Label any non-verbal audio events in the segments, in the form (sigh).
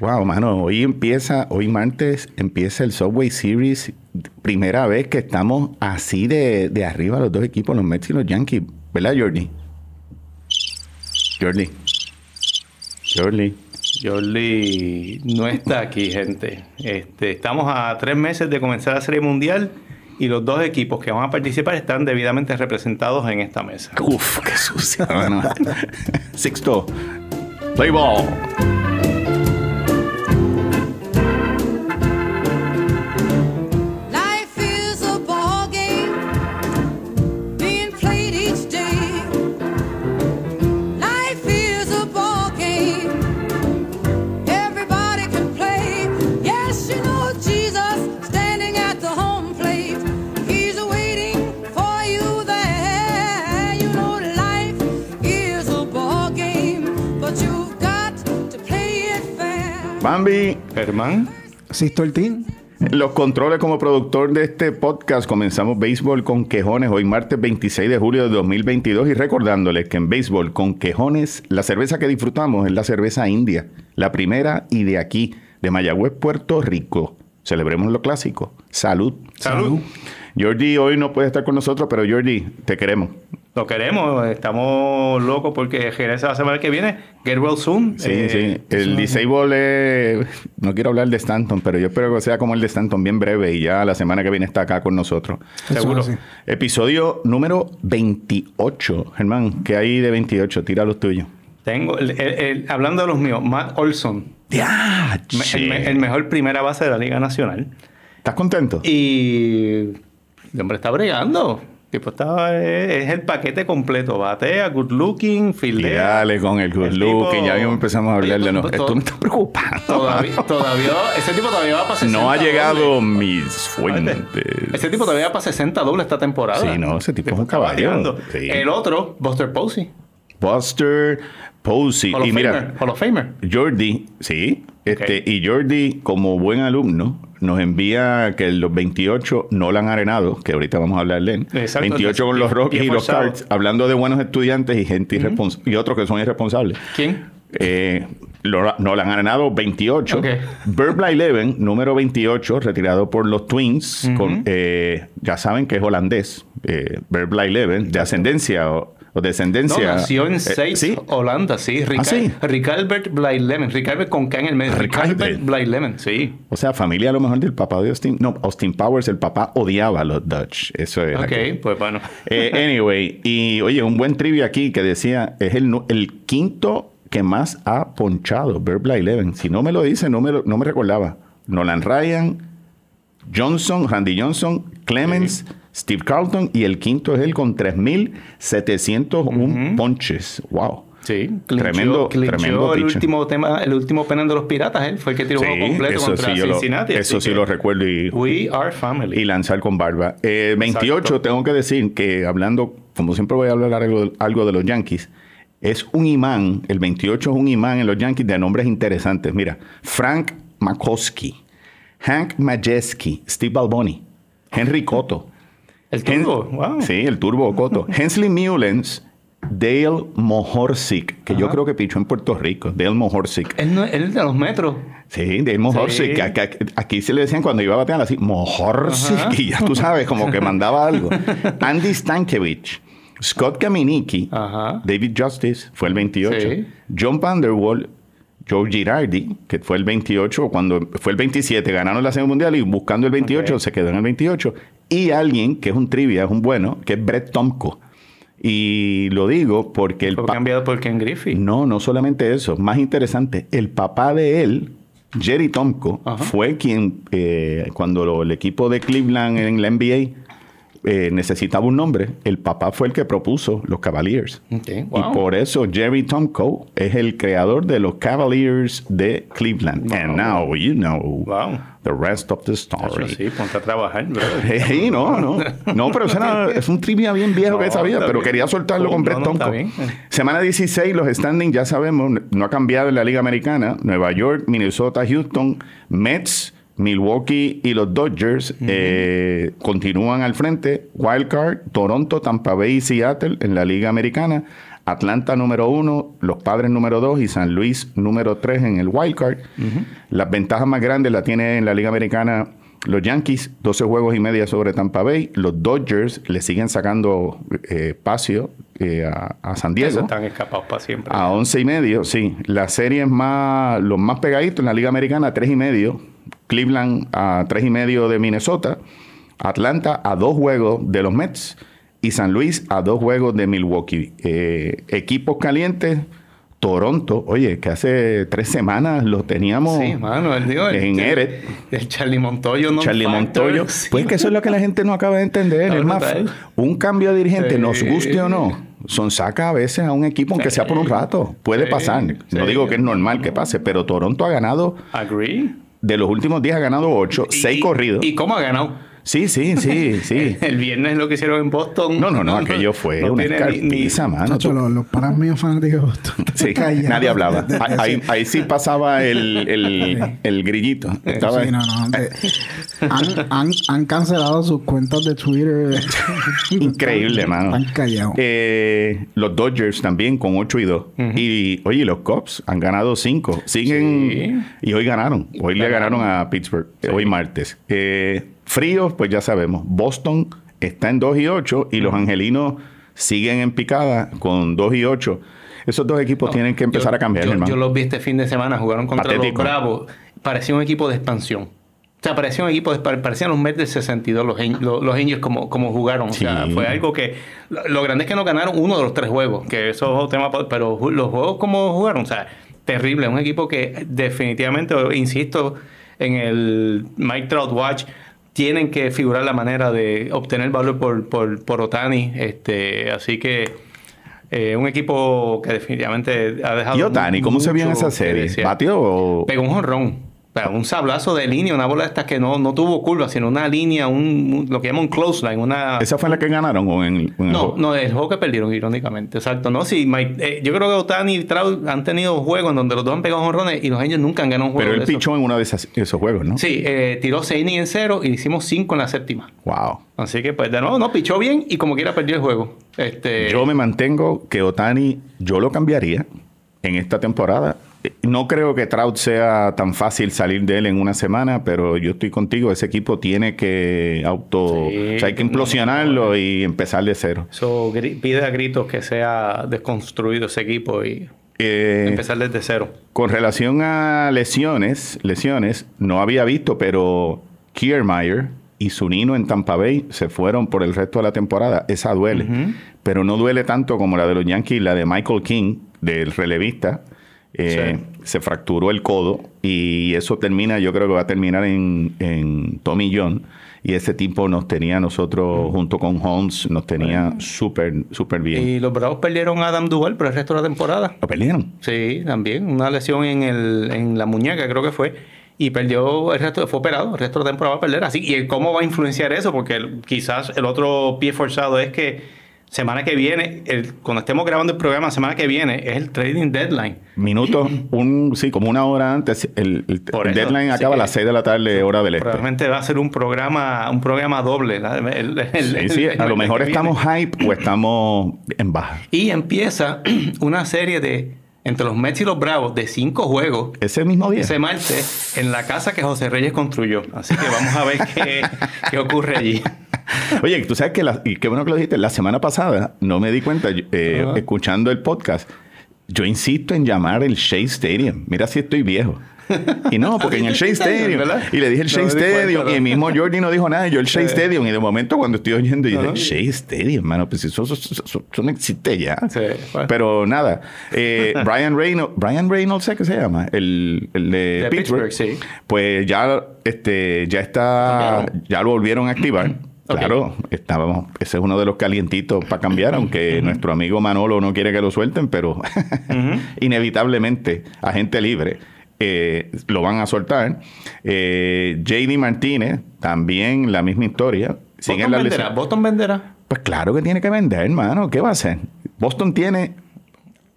Wow, mano, hoy empieza, hoy martes empieza el Subway Series. Primera vez que estamos así de, de arriba los dos equipos, los Mets y los Yankees. ¿Verdad, Jordi? Jordi. Jordi. Jordi no está aquí, gente. Este, estamos a tres meses de comenzar la Serie Mundial y los dos equipos que van a participar están debidamente representados en esta mesa. Uf, qué sucia, mano. (laughs) Sixto. Play ball. Bambi, Germán. Sisto el team. Los controles como productor de este podcast comenzamos Béisbol con Quejones hoy martes 26 de julio de 2022 y recordándoles que en Béisbol con Quejones la cerveza que disfrutamos es la cerveza india, la primera y de aquí, de Mayagüez, Puerto Rico. Celebremos lo clásico. Salud. Salud. Jordi hoy no puede estar con nosotros, pero Jordi, te queremos. Lo queremos, estamos locos porque regresa la semana que viene. Get well soon. Sí, Eh, sí. El disable, es- no quiero hablar de Stanton, pero yo espero que sea como el de Stanton, bien breve y ya la semana que viene está acá con nosotros. Seguro. Eso es así. Episodio número 28. Germán, ¿qué hay de 28? Tira los tuyos. Tengo, el- el- el- hablando de los míos, Matt Olson, ¡Ya! me- el, me- el mejor primera base de la Liga Nacional. ¿Estás contento? Y el hombre está bregando. Tipo, está, es, es el paquete completo. Batea, good looking, Y fildea. dale con el good El looking. tipo- Ya mismo empezamos a hablar de no. to- Esto me está preocupando. Todavía, todavía, ese tipo todavía va para 60 no ha llegado mis fuentes. Ese tipo todavía va para 60 dobles esta temporada. Sí, no, ese tipo es un caballero. Sí. El otro, Buster Posey. Buster Posey. Hall of Y mira, Famer. Hall of Famer. Jordi, sí, este, y Jordi, como buen alumno, nos envía que los 28 no la han arenado, que ahorita vamos a hablar de él. Exacto. 28 con los Rockies y los. Cards, hablando de buenos estudiantes y gente irrespons- y otros que son irresponsables. ¿Quién? Eh, lo- no la han arenado 28. Ok. Burbla Eleven, número 28, retirado por los Twins. con, eh, ya saben que es holandés. Eh, Burbla Eleven, de ascendencia o, No, descendencia. nació en eh, Seis, sí, Holanda, sí. Rica- ¿Ah, sí? Ricalbert Blyleven. Ricalbert con K en el medio. Ricalbert. Blyleven, sí. O sea, familia a lo mejor del papá de Austin. No, Austin Powers, el papá odiaba a los Dutch. Eso es. Ok, pues bueno. Eh, anyway, y oye, un buen trivia aquí que decía, es el, el quinto que más ha ponchado, Burbla Eleven. Si no me lo dice, no me, lo- no me recordaba. Nolan Ryan, Johnson, Randy Johnson, Clemens, Steve Carlton y el quinto es él con 3.701 ponches. Wow. Sí, Tremendo- clinchó tremendo el pitcher. último tema, el último penal de los piratas, él fue el que tiró Sí, juego completo eso contra sí, yo lo, Cincinnati. eso sí lo recuerdo y, We are family. y lanzar con barba. Eh, 28, Exacto. tengo que decir que hablando, como siempre voy a hablar algo, algo de los Yankees, es un imán, el 28 es un imán en los Yankees de nombres interesantes. Mira, Frank McCoskey, Hank Majeski, Steve Balboni, Henry Cotto. El turbo, Hen- wow. Sí, el turbo Cotto. (laughs) Hensley Mullens, Dale Mohorsic, que yo creo que pichó en Puerto Rico. Dale Mohorsic. Él, no, él es de los metros. Sí, de Mohorsic. Sí. Aquí, aquí se le decían cuando iba a batear así, Mohorsic, Ajá. y ya tú sabes, como que mandaba algo. (laughs) Andy Stankiewicz, Scott Kaminicki, Ajá. David Justice, fue el 28. Sí. John Vanderwall, Joe Girardi, que fue el 28, cuando fue el 27, ganaron la Serie Mundial y buscando el 28 Ok. se quedó en el 28. Y alguien que es un trivia, es un bueno, que es Brett Tomko. Y lo digo porque el Fue cambiado por Ken Griffey. no, no solamente eso, más interesante, el papá de él, Jerry Tomko, Ajá. fue quien, eh, cuando lo- el equipo de Cleveland en la NBA eh, necesitaba un nombre, el papá fue el que propuso los Cavaliers. Y wow. por eso Jerry Tomko es el creador de los Cavaliers de Cleveland. And now you know Wow. the rest of the Eso story. sí, ponte a trabajar, brother. (laughs) Sí, no, no. No, pero eso era- es un trivia bien viejo que sabía, pero bien. quería soltarlo con Brett no, no. Semana 16, los standings ya sabemos, no ha cambiado en la Liga Americana. Nueva York, Minnesota, Houston, Mets, Milwaukee y los Dodgers eh, continúan al frente. Wildcard, Toronto, Tampa Bay y Seattle en la Liga Americana. Atlanta número uno, los Padres número dos y San Luis número tres en el wild card. Las ventajas más grandes las tiene en la Liga Americana los Yankees, 12 juegos y media sobre Tampa Bay. Los Dodgers le siguen sacando eh, espacio eh, a, a San Diego. Están escapados para siempre. A 11 y medio, sí. Las series más, los más pegaditos en la Liga Americana, 3 y medio. Cleveland a 3 y medio de Minnesota. Atlanta a dos juegos de los Mets. Y San Luis a dos juegos de Milwaukee. Eh, equipos calientes. Toronto, oye, que hace tres semanas los teníamos Sí, mano, el, digo, el- en Eret. El Charlie Montoyo no Charlie Montoyo. Sí. Pues que eso es lo que la gente no acaba de entender. Es más, un cambio de dirigente, Sí. nos guste o no, son saca a veces a un equipo, aunque sea por un rato. Puede pasar. No digo que es normal que pase, pero Toronto ha ganado, Agree. De los últimos días ha ganado ocho, Y- seis y- corridos. ¿Y cómo ha ganado? Sí, sí, sí, (laughs) sí. El viernes lo que hicieron en Boston. No, no, no, aquello fue una tiene ni- escarpiza, mano. Chacho, los, los panas míos fanáticos. (laughs) Sí, (laughs) callados. nadie hablaba. De- de- de- Ahí, ahí sí pasaba el, el, el grillito. Estaba- Sí, no, no. de- han, han, han cancelado sus cuentas de Twitter. Increíble, Están- mano. Están callados. Eh, los Dodgers también con 8 y 2. Y oye, los Cubs han ganado 5. Siguen. Y hoy ganaron. Hoy le ganaron a Pittsburgh. Hoy martes. Eh, fríos, pues ya sabemos. Boston está en 2 y 8 y los angelinos siguen en picada con 2 y 8. Esos dos equipos tienen que empezar Yo- a cambiar, yo, hermano. yo los vi este fin de semana, jugaron contra Patético. los Bravos. Parecía un equipo de expansión. O sea, parecía un equipo, de, pare- parecían los Mets del 62, los, los, los Angels como, como jugaron. O sea, Sí. fue algo que... Lo, lo grande es que no ganaron uno de los tres juegos, que eso es tema, pero los juegos como jugaron, o sea, terrible. Un equipo que definitivamente, insisto, en el Mike Trout Watch tienen que figurar la manera de obtener valor por, por, por Otani. Este, así que eh, un equipo que definitivamente ha dejado. ¿Y Otani, cómo se vio en esa serie? ¿Batió o.? Pegó un jonrón. Pero un sablazo de línea, una bola de estas que no, no tuvo curva, sino una línea, un, un- lo que llaman un close line, una... ¿Esa fue la que ganaron o en, el- en el No, juego? no, el juego que perdieron, irónicamente. Exacto. No, sí, Mike- eh, yo creo que Otani y Trout han tenido juegos en donde los dos han pegado jonrones y los Angels nunca han ganado un juego. Pero él pichó en uno de esas- esos juegos, ¿no? Sí, eh, tiró 6 innings en cero y hicimos 5 en la séptima. Wow. Así que, pues, de nuevo, no, pichó bien y como quiera perdió el juego. Este, Yo me mantengo que Otani, yo lo cambiaría en esta temporada. No creo que Trout sea tan fácil salir de él en una semana, pero yo estoy contigo. Ese equipo tiene que auto. Sí, o sea, hay que implosionarlo y empezar de cero. Gri- pide a gritos que sea desconstruido ese equipo y Eh, empezar desde cero. con relación a lesiones, lesiones, no había visto, pero Kiermaier y Zunino en Tampa Bay se fueron por el resto de la temporada. Esa duele. Pero no duele tanto como la de los Yankees, la de Michael King, del relevista. Eh, Se fracturó el codo y eso termina, yo creo que va a terminar en, en Tommy John. Y ese tipo nos tenía a nosotros, junto con Holmes, nos tenía súper, súper bien. Y los Bravos perdieron a Adam Duval por el resto de la temporada. Lo perdieron. Sí, también. Una lesión en, el, en la muñeca, creo que fue. Y perdió el resto, fue operado, el resto de la temporada va a perder. Así, ¿y cómo va a influenciar eso? Porque el- quizás el otro pie forzado es que semana que viene, el- cuando estemos grabando el programa, semana que viene, es el trading deadline. Minutos, un, sí, como una hora antes. El, el- Por el eso, deadline sí acaba a que- las 6 de la tarde, hora del este. Probablemente va a ser un programa, un programa doble. Sí, sí, a lo mejor estamos hype o estamos en baja. Y empieza (clears throat) una serie de entre los Mets y los Bravos de cinco juegos Ese mismo día. ese martes en la casa que José Reyes construyó. Así que vamos a ver (laughs) qué, qué ocurre allí. Oye, tú sabes que, la- y qué bueno que lo dijiste, la semana pasada no me di cuenta, eh, escuchando el podcast, yo insisto en llamar el Shea Stadium. Mira si estoy viejo. Y no, porque en el Shea Stadium. ¿verdad? Y le dije el Shea cuenta, Stadium. Y el mismo Jordi no dijo nada. Yo el Shea Stadium. Y de momento cuando estoy oyendo, yo dije, Shea Stadium, mano, pues eso, eso- eso- eso no existe ya. Sí, bueno. Pero nada. eh, (laughs) Brian Reynolds, Brian Reynolds, ¿sé qué se llama? El, el de, De Pittsburgh. Pittsburgh, sí. Pues ya, este, ya está, Cambiaron. ya lo volvieron a activar. Claro, estábamos, ese es uno de los calientitos para cambiar, aunque nuestro amigo Manolo no quiere que lo suelten, pero (laughs) inevitablemente, agente libre, eh, lo van a soltar. Eh, JD Martínez, también la misma historia. Siguen Boston las venderá. Boston venderá. Pues claro que tiene que vender, hermano. ¿Qué va a hacer? Boston tiene.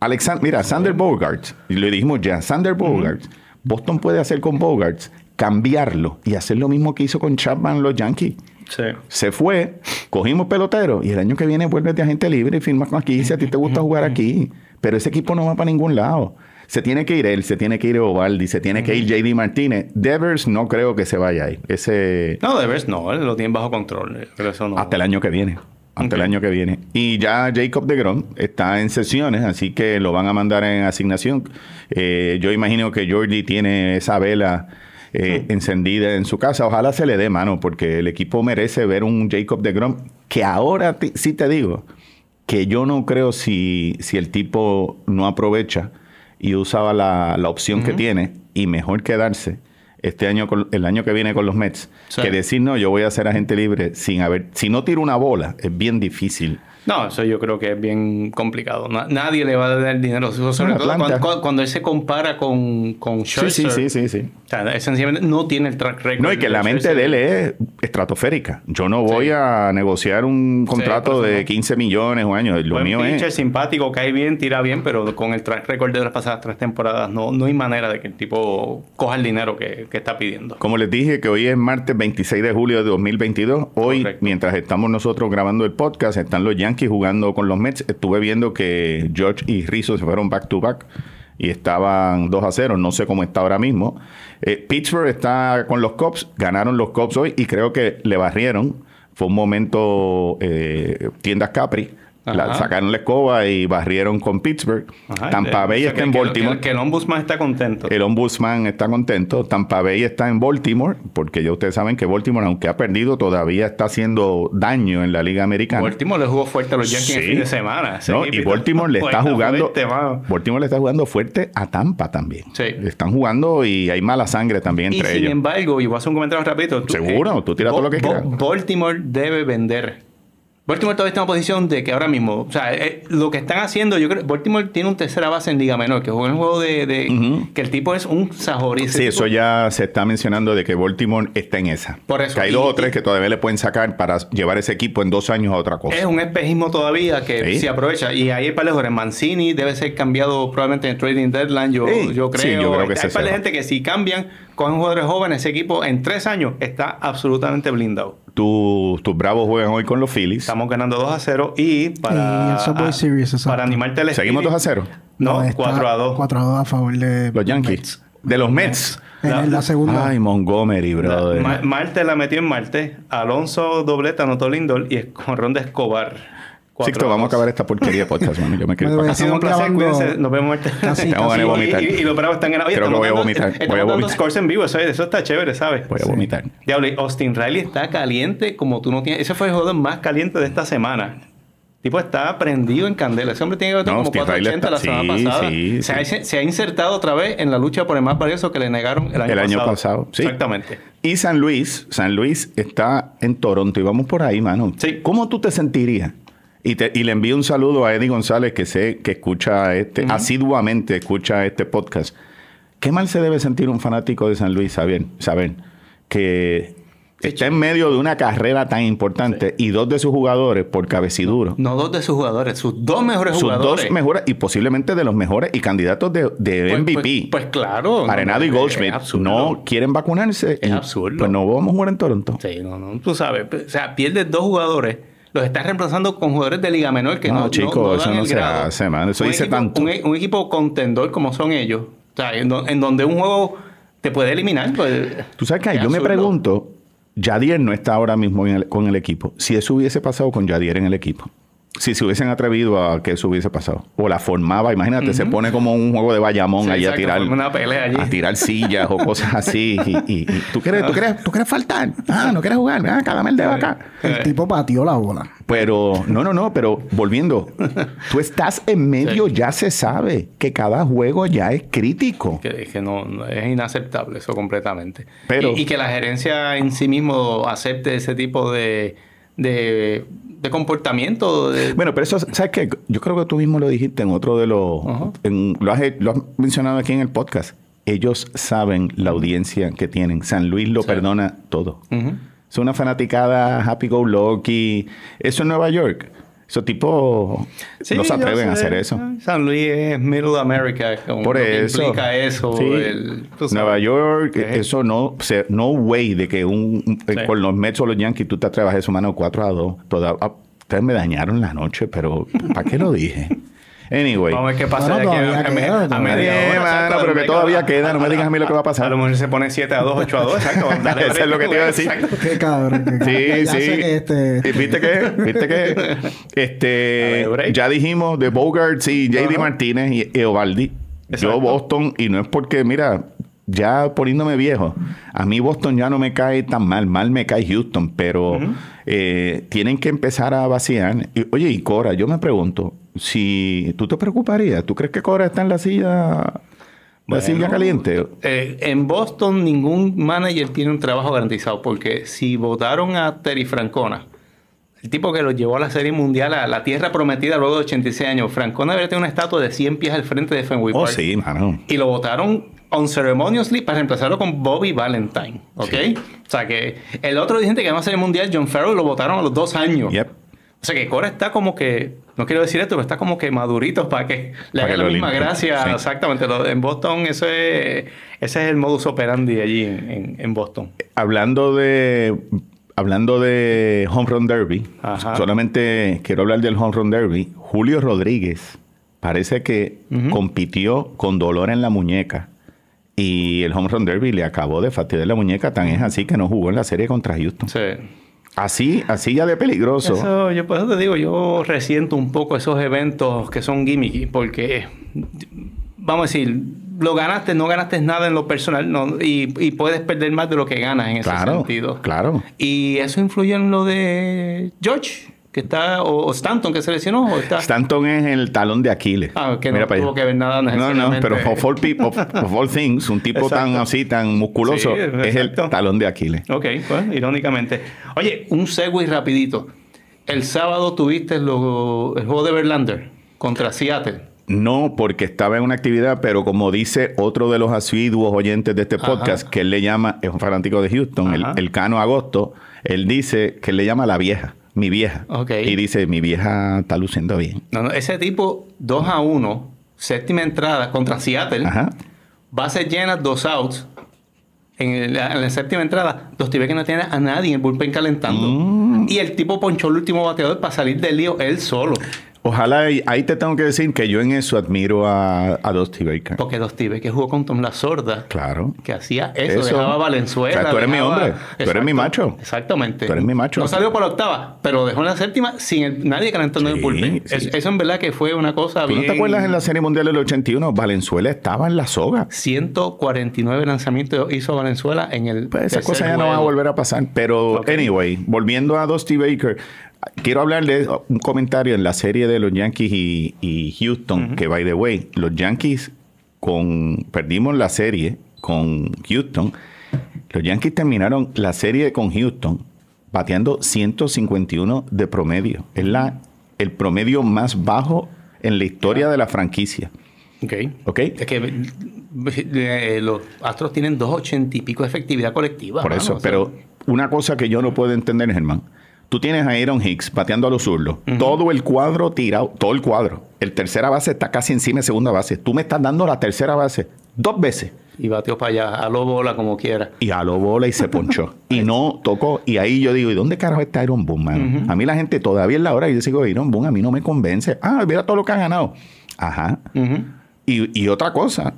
Alexander, mira, Sander Bogarts, y le dijimos ya, Sander Bogarts. Boston puede hacer con Bogarts, cambiarlo y hacer lo mismo que hizo con Chapman los Yankees. Sí. Se fue, cogimos pelotero y el año que viene vuelves de agente libre y firmas con aquí si a ti te gusta jugar aquí. Pero ese equipo no va para ningún lado. Se tiene que ir él, se tiene que ir Ovaldi, se tiene que ir JD Martínez. Devers no creo que se vaya ahí. Ese No, Devers no, él lo tiene bajo control. Pero eso no. hasta el año que viene. Hasta el año que viene. Y ya Jacob de Grom está en sesiones, así que lo van a mandar en asignación. Eh, yo imagino que Jordi tiene esa vela eh, encendida en su casa. Ojalá se le dé mano, porque el equipo merece ver un Jacob de Grom que ahora sí te digo que yo no creo si, si el tipo no aprovecha y usaba la, la opción que tiene y mejor quedarse este año con- el año que viene con los Mets Sí. que decir no yo voy a ser agente libre sin haber si no tiro una bola es bien difícil No, eso yo creo que es bien complicado. Na- nadie le va a dar dinero. Sobre todo cuando, cuando él se compara con, con sí sí Scherzer. sí sí sí O sea, él sencillamente no tiene el track record. no y que la mente de él es estratosférica yo no voy Sí. a negociar un contrato eso de no. 15 millones o años lo Buen mío pitcher, es simpático, cae bien, tira bien, pero con el track record de las pasadas tres temporadas no, no hay manera de que el tipo coja el dinero que, que está pidiendo. Como les dije que hoy es martes 26 de julio de 2022, hoy Correcto. mientras estamos nosotros grabando el podcast, están los Yankees jugando con los Mets. Estuve viendo que George y Rizzo se fueron back to back y estaban 2 a 0, no sé cómo está ahora mismo. Eh, Pittsburgh está con los Cubs, ganaron los Cubs hoy y creo que le barrieron. Fue un momento eh, tiendas Capri. La- sacaron la escoba y barrieron con Pittsburgh. Ajá, Tampa Bay o sea, está que- en Baltimore. Que, que el ombudsman está contento. El ombudsman está contento. Tampa Bay está en Baltimore, porque ya ustedes saben que Baltimore, aunque ha perdido, todavía está haciendo daño en la Liga Americana. Baltimore le jugó fuerte a los Yankees el fin de semana. No, y Baltimore le (laughs) está jugando. fuerte, mano. Baltimore le está jugando fuerte a Tampa también. Sí. Están jugando y hay mala sangre también Y entre sin ellos. embargo, y voy a hacer un comentario rapidito. tú- Seguro, tú tira todo lo que quieras. Baltimore debe vender. Baltimore todavía está en una posición de que ahora mismo, o sea, eh, lo que están haciendo, yo creo, Baltimore tiene un tercera base en Liga Menor, que juega un juego de, que el tipo es un sajorí. Sí, eso ya se está mencionando de que Baltimore está en esa. Por eso. Que hay Y- dos o tres que todavía le pueden sacar para llevar ese equipo en dos años a otra cosa. Es un espejismo todavía que Sí. se aprovecha. Y ahí hay par de jugadores. Mancini debe ser cambiado probablemente en trading deadline, yo, Sí, yo creo. sí, yo creo que hay se par de va. gente que si cambian con jugadores jóvenes, ese equipo en tres años está absolutamente blindado. Tu- tus bravos juegan hoy con los Phillies. Estamos ganando 2 a 0 y Y para, el Subway Series, para animarte al Seguimos espíritu- 2 a 0. No, está 4 a 2. 4 a 2 a favor de Los Yankees. Mets. De los Mets. En La- la segunda. Ay, Montgomery, brother. Ma- Marte la metió en Marte. Alonso dobleta anotó Lindor y Escorrón de Escobar. Sixto, vamos a dos. acabar esta porquería de podcast, mano. Yo me (laughs) quiero Bueno, Ha sido un placer, grabando- cuídense. Nos vemos. Casi, ganas de Y- vomitar. Y, y los bravos están ganando. Oye, Creo que voy a vomitar, voy a vomitar. scores en vivo. Eso, eso está chévere, ¿sabes? Voy a vomitar. Diablo, y Austin Riley está caliente como tú no tienes. Ese fue el jugador más caliente de esta semana. Tipo está prendido en candela. Ese hombre tiene que haber No, como Austin Riley 480 la semana sí, pasada. sí, se, sí. Ha, se ha insertado otra vez en la lucha por el más valioso que le negaron el año El pasado. año pasado, sí. Exactamente. Y San Luis, San Luis está en Toronto y vamos por ahí, mano. Sí. ¿Cómo tú te sentirías? Y, te- y le envío un saludo a Eddie González, que sé que escucha este, asiduamente escucha este podcast. ¿Qué mal se debe sentir un fanático de San Luis, saber, saber que está en medio de una carrera tan importante y dos de sus jugadores por cabeciduro? No dos de sus jugadores, sus dos mejores sus jugadores. dos mejores y posiblemente de los mejores y candidatos de, de Pues- MVP. Pues, pues claro. Arenado no, y Goldschmidt no quieren vacunarse. Es y, absurdo. Pues no vamos a jugar en Toronto. Sí, no, no, tú sabes. O sea, pierdes dos jugadores, los estás reemplazando con jugadores de Liga Menor que no, No, chico, eso no se grado. hace, man. Eso Un dice equipo- tanto. Un, e- un equipo contendor como son ellos, o sea, en, do- en donde un juego te puede eliminar. Pues, Tú sabes que yo me pregunto, Yadier no está ahora mismo el- con el equipo. Si eso hubiese pasado con Yadier en el equipo. Si se hubiesen atrevido a que eso hubiese pasado. O la formaba, imagínate, se pone como un juego de Bayamón Sí, allá a tirar. forma una pelea allí. A tirar sillas o cosas así. Y, y- y ¿tú, quieres, tú, quieres, tú quieres faltar. Ah, no quieres jugar. Ah, cada el dedo acá. El tipo pateó la bola. Pero, no, no, no, pero volviendo, tú estás en medio, ya se sabe que cada juego ya es crítico. Que, que no, no- es inaceptable eso completamente. Pero- y, y que la gerencia en sí mismo acepte ese tipo de, de, de comportamiento. de- Bueno, pero eso, ¿sabes qué? Yo creo que tú mismo lo dijiste en otro de los... En- lo, has, lo has mencionado aquí en el podcast. Ellos saben la audiencia que tienen. San Luis lo Sí. perdona todo. Ujú. Es una fanaticada happy go lucky. Eso en Nueva York. Esos tipos Sí, no se atreven a hacer eso. San Luis es Middle America. Con Por lo que eso. implica eso. Sí. el-. Nueva York, Sí. eso no, se- no way de que un, un- Sí. con los Mets o los Yankees tú te atrevas a eso, mano, 4 a 2. Toda, ah, ustedes me dañaron la noche, pero ¿para qué lo dije? (laughs) Anyway. Vamos a ver qué pasa Bueno, de aquí a, a queda, a todavía. media hora, mano, pero que todavía queda, no me digas a mí lo que va a pasar. A lo mejor se pone 7 a 2, 8 a 2, exacto. Dale, Eso es lo que te iba a decir. Exacto. Qué cabrón. Sí, sí. este... ¿Y ¿Viste qué? ¿Viste qué? (laughs) A Este, ya dijimos de Bogarts y JD. Martínez y Eovaldi. Yo. Boston, y no es porque, mira, ya poniéndome viejo, a mí Boston ya no me cae tan mal, mal me cae Houston, pero eh, tienen que empezar a vaciar. Y, oye, y Cora, yo me pregunto, si tú te preocuparías, ¿tú crees que Cora está en la silla, la silla caliente? Eh, en Boston ningún manager tiene un trabajo garantizado porque si votaron a Terry Francona, el tipo que lo llevó a la Serie Mundial a la Tierra Prometida luego de 86 años, Francona debería tener una estatua de 100 pies al frente de Fenway Oh, Park. sí, mano. Y lo votaron unceremoniously para reemplazarlo con Bobby Valentine, ¿ok? O sea que el otro dirigente que ganó la Serie Mundial, John Farrell, lo votaron a los dos años. Yep. O sea que Cora está como que, no quiero decir esto, pero está como que madurito para que le haga la misma gracia. Sí. Exactamente. En Boston, eso es, ese es el modus operandi allí en, en- en Boston. Hablando de hablando de Home Run Derby, Ajá. solamente quiero hablar del Home Run Derby. Julio Rodríguez parece que compitió con dolor en la muñeca y el Home Run Derby le acabó de fastidiar la muñeca, tan es así que no jugó en la serie contra Houston. Sí. Así, así ya de peligroso. Eso, yo por eso te digo, yo resiento un poco esos eventos que son gimmicky, porque, vamos a decir, lo ganaste, no ganaste nada en lo personal, no, y, y puedes perder más de lo que ganas en ese Claro, sentido. claro. Y eso influye en lo de George, que está, o, o Stanton, que se lesionó, o está... Stanton es el talón de Aquiles. Ah, que no Mira tuvo que ver nada No, no, pero of all, people, of, of all things, un tipo tan así, tan musculoso, Sí, es el talón de Aquiles. Ok, pues, irónicamente. Oye, un segue rapidito. El sábado tuviste lo- el juego de Verlander contra Seattle. No, porque estaba en una actividad, pero como dice otro de los asiduos oyentes de este Ajá. podcast, que él le llama, es un fanático de Houston, el, el Cano Agosto, él dice que él le llama la vieja, mi vieja. Y dice, mi vieja está luciendo bien. No, no, ese tipo 2 a 1, séptima entrada contra Seattle, Ajá. bases llenas, dos outs. En la séptima entrada, los tibes que no tienen a nadie en el bullpen calentando. Mm. Y el tipo ponchó el último bateador para salir del lío él solo. Ojalá, y ahí te tengo que decir que yo en eso admiro a, a Dusty Baker. Porque tibes que jugó con Tom La Sorda, Claro. que hacía eso, Eso. dejaba a Valenzuela. O sea, tú eres mi hombre, tú eres mi macho. Exactamente. Tú eres mi macho. No salió por la octava, pero dejó en la séptima sin el- nadie calentando en el Sí, bullpen. sí. Es- eso en verdad que fue una cosa ¿Tú bien... no te acuerdas en la Serie Mundial del 81? Valenzuela estaba en la soga. 149 lanzamientos hizo Valenzuela en el. Pues esa tercer cosa ya no va a volver a pasar. Pero, anyway, volviendo a Dusty Baker, quiero hablarle un comentario en la serie de los Yankees y, y Houston, que by the way, los Yankees con perdimos la serie con Houston. Los Yankees terminaron la serie con Houston bateando 151 de promedio. Es la, el promedio más bajo en la historia de la franquicia. Ok. ¿Ok? Es que eh, los Astros tienen 280 y pico de efectividad colectiva. Por mano, eso, o sea, pero una cosa que yo no puedo entender, Germán. Tú tienes a Aaron Hicks bateando a los zurdos. Todo el cuadro tirado, todo el cuadro. El tercera base está casi encima de segunda base. Tú me estás dando la tercera base dos veces. Y bateó para allá, a lo bola como quiera. Y a lo bola y se ponchó. (laughs) y no tocó. Y ahí yo digo, ¿y dónde carajo está Iron Boone, mano? A mí la gente todavía es la hora y yo digo, Iron Boone a mí no me convence. Ah, mira todo lo que han ganado. Ajá. Y, y otra cosa.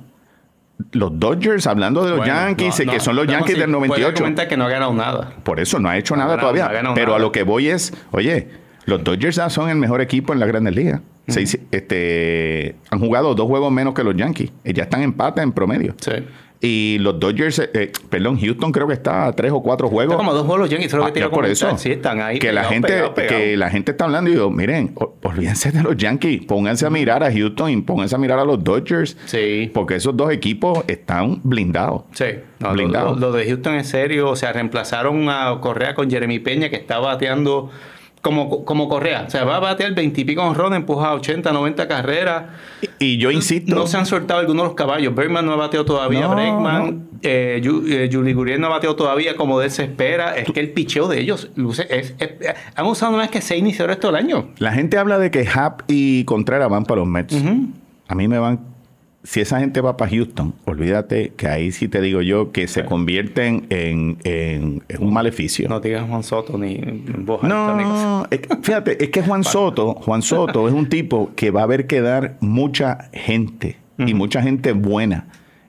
Los Dodgers, hablando de los Bueno, Yankees, no, que son los Yankees del puede 98. comentar que no ha ganado nada. Por eso no ha hecho No nada ganado, todavía. pero nada. a lo que voy es, oye, los Dodgers ya son el mejor equipo en las grandes ligas. Seis- este, han jugado dos juegos menos que los Yankees. Y ya están empate en promedio. Sí. Y los Dodgers, eh, eh, perdón, Houston creo que está a tres o cuatro juegos. Está como dos juegos Yankees, Ah, que por eso. Sí, están ahí. que la gente que la gente está hablando y digo, miren, olvídense de los Yankees, pónganse a mirar a Houston y pónganse a mirar a los Dodgers. Sí. Porque esos dos equipos están blindados. Sí, no, lo, Blindado. lo- lo de Houston es serio. O sea, reemplazaron a Correa con Jeremy Peña, que está bateando como, como Correa. O sea, va a batear 20 y pico honrones, empuja 80, 90 carreras. Y yo insisto. No se han soltado algunos de los caballos. Bergman no ha bateado todavía. No, Bregman, eh, Ju- eh, Julie Gurriel no ha bateado todavía como de él se espera. Es que el picheo de ellos luce. Es, es- han usado más que 6 iniciadores todo el año. La gente habla de que Hap y Contreras van para los Mets. A mí me van. Si esa gente va para Houston, olvídate que ahí sí te digo yo que se convierten en, en- en un maleficio. No digas Juan Soto ni cosas. No, es que- fíjate, es que Juan Soto, Juan Soto es un tipo que va a haber que dar mucha gente y mucha gente buena.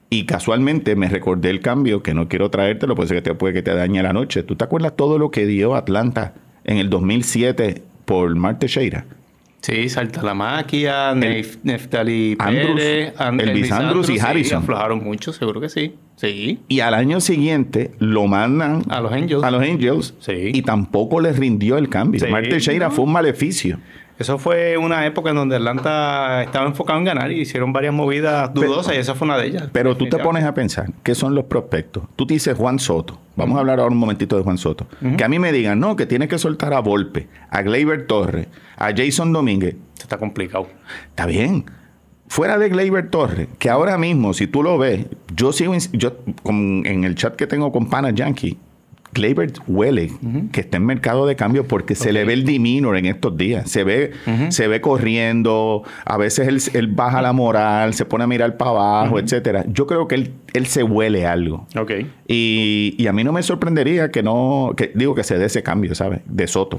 Y casualmente me recordé el cambio que no quiero traértelo, puede ser que te, puede que te dañe la noche. ¿Tú te acuerdas todo lo que dio Atlanta en el 2007 por Marte Teixeira? Sí, Salta la Maquia, Nef- Neftali Andrus, Pérez, Elvis Andrus y sí, Harrison. aflojaron mucho, seguro que sí. Sí. Y al año siguiente lo mandan A los Angels. a los Angels Sí. y tampoco les rindió el cambio. Sí, Marte no. fue un maleficio. Eso fue una época en donde Atlanta estaba enfocado en ganar y hicieron varias movidas dudosas y esa fue una de ellas. Pero tú te pones a pensar, ¿qué son los prospectos? Tú te dices Juan Soto. Vamos a hablar ahora un momentito de Juan Soto. Que a mí me digan, no, que tienes que soltar a Volpe, a Gleyber Torres, a Jason Domínguez. Está complicado. Está bien. Fuera de Gleyber Torres, que ahora mismo, si tú lo ves, yo sigo, yo con- en el chat que tengo con Pana Yankee, Gleyber huele que está en mercado de cambio porque se le ve el demeanor en estos días. Se ve, se ve corriendo, a veces él, él baja la moral, se pone a mirar para abajo, etcétera. Yo creo que él, él se huele algo. Ok. Y, y a mí no me sorprendería que no, que digo que se dé ese cambio, ¿sabes? De Soto.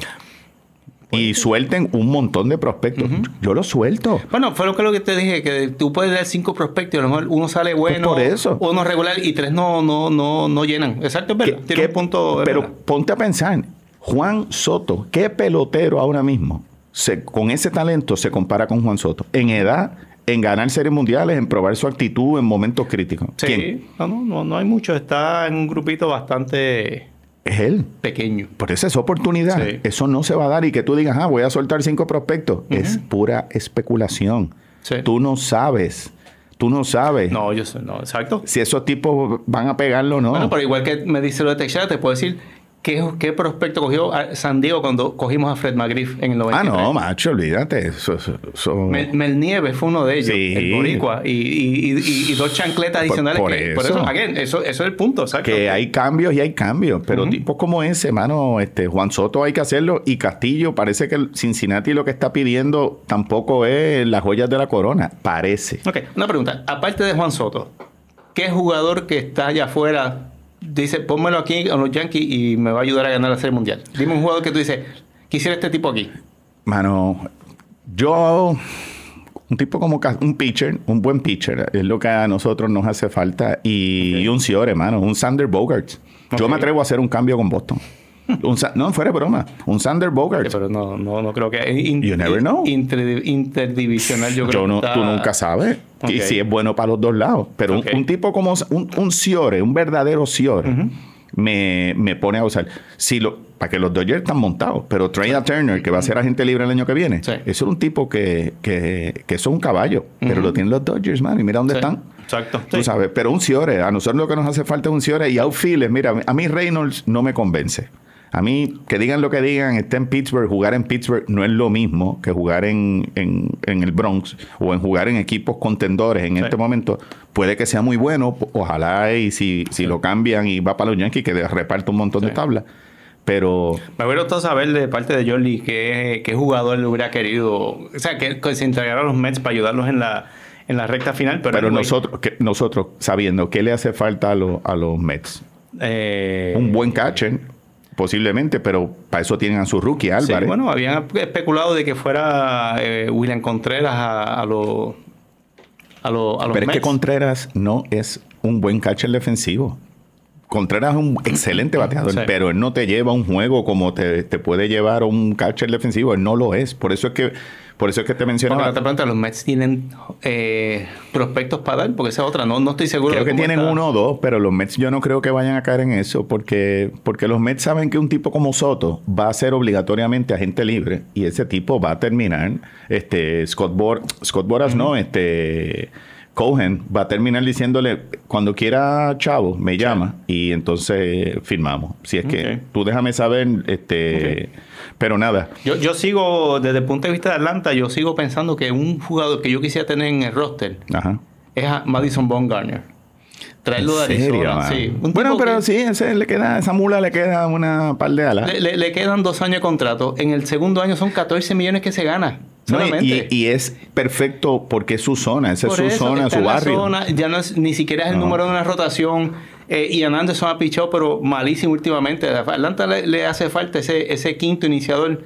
Y suelten un montón de prospectos. Yo lo suelto. Bueno, fue lo que, lo que te dije, que tú puedes dar cinco prospectos y a lo mejor uno sale bueno, Pues por eso. uno regular y tres no, no, no, no llenan. Exacto, es verdad. ¿Qué- Tiene qué- un punto. pero verdad. ponte a pensar, Juan Soto, ¿qué pelotero ahora mismo se- con ese talento se compara con Juan Soto? En edad, en ganar series mundiales, en probar su actitud en momentos críticos. Sí, no, no, no hay mucho. Está en un grupito bastante Es él. pequeño. Por eso es oportunidad. Sí. Eso no se va a dar y que tú digas, ah, voy a soltar cinco prospectos. Es pura especulación. Sí. Tú no sabes. Tú no sabes No, yo sé, no, exacto. si esos tipos van a pegarlo o no. Bueno, pero igual que me dice lo de Teixeira, te puedo decir qué, qué prospecto cogió San Diego cuando cogimos a Fred McGriff en el ah, 93. no, macho, olvídate. Eso- Mel, Mel Nieves fue uno de ellos, Sí. el boricua, y, y, y, y dos chancletas adicionales. por que, por eso. eso, again, eso, eso es el punto, exacto. que hay cambios y hay cambios, pero tipos como ese, mano, este Juan Soto hay que hacerlo y Castillo parece que el Cincinnati lo que está pidiendo tampoco es las joyas de la corona, parece. Ok, una pregunta. Aparte de Juan Soto, ¿qué jugador que está allá afuera dice, pónmelo aquí a los Yankees y me va a ayudar a ganar la Serie Mundial? Dime un jugador que tú dices, quisiera este tipo aquí. Mano, yo un tipo como un pitcher, un buen pitcher, es lo que a nosotros nos hace falta y, y un Ciore, mano, un Sander Bogarts. Yo me atrevo a hacer un cambio con Boston. Un no, fuera de broma, un Sander Bogarts. Pero no, no, no creo que... in- You never know. inter- interdivisional, yo creo Yo no, que está- tú nunca sabes. Y si es bueno para los dos lados. Pero un- tipo como un, un Ciore, un verdadero Ciore, me, me pone a usar. Si lo, para que los Dodgers están montados, pero Trey Turner, que va a ser agente libre el año que viene, Sí. eso es un tipo que, que, que es un caballo. Pero lo tienen los Dodgers, man. Y mira dónde Sí, están. Exacto. Tú Sí. sabes, pero un Ciore, a nosotros lo que nos hace falta es un Ciore y outfielder. Mira, a mí Reynolds no me convence. A mí, que digan lo que digan, está en Pittsburgh, jugar en Pittsburgh no es lo mismo que jugar en, en- en el Bronx o en jugar en equipos contendores en Sí. este momento. Puede que sea muy bueno, ojalá y si, si lo cambian y va para los Yankees, que reparte un montón de tablas. Pero Me hubiera gustado saber de parte de Jordi qué, qué jugador le hubiera querido, o sea, que, que se entregara a los Mets para ayudarlos en la, en la recta final. Pero, nosotros, que, nosotros sabiendo qué le hace falta a, los- a los Mets. eh, Un buen catcher, posiblemente, pero para eso tienen a su rookie sí, Álvarez. bueno, habían especulado de que fuera eh, William Contreras a, a los a, los- a los Pero es que Contreras no es un buen catcher defensivo. Contreras es un excelente bateador, Sí. pero él no te lleva un juego como te, te puede llevar un catcher defensivo. Él no lo es. Por eso es que, por eso es que te Porque mencionaba. no te preguntas, los Mets tienen eh, prospectos para dar, porque esa es otra, no, no estoy seguro. Creo de que tienen está. uno o dos, pero los Mets yo no creo que vayan a caer en eso, porque, porque los Mets saben que un tipo como Soto va a ser obligatoriamente agente libre y ese tipo va a terminar, este, Scott, Bor Scott Boras no, este, Cohen va a terminar diciéndole, cuando quiera Chavo, me llama y entonces firmamos. Si es que tú déjame saber, este, pero nada. Yo, yo sigo, desde el punto de vista de Atlanta, yo sigo pensando que un jugador que yo quisiera tener en el roster Ajá. es a Madison Bumgarner. Traerlo de ¿En serio, Arizona. mano? sí. Bueno, pero que sí, ese le queda, esa mula le queda una par de alas. le, le- le quedan dos años de contrato. En el segundo año son 14 millones que se gana. No, y- Solamente. y, y es perfecto porque es su zona, esa es su eso, zona, su barrio. zona, ya no es, ni siquiera es el No. número de una rotación. Eh, Ian Anderson ha pichado, pero malísimo últimamente. A Atlanta le, le hace falta ese, ese quinto iniciador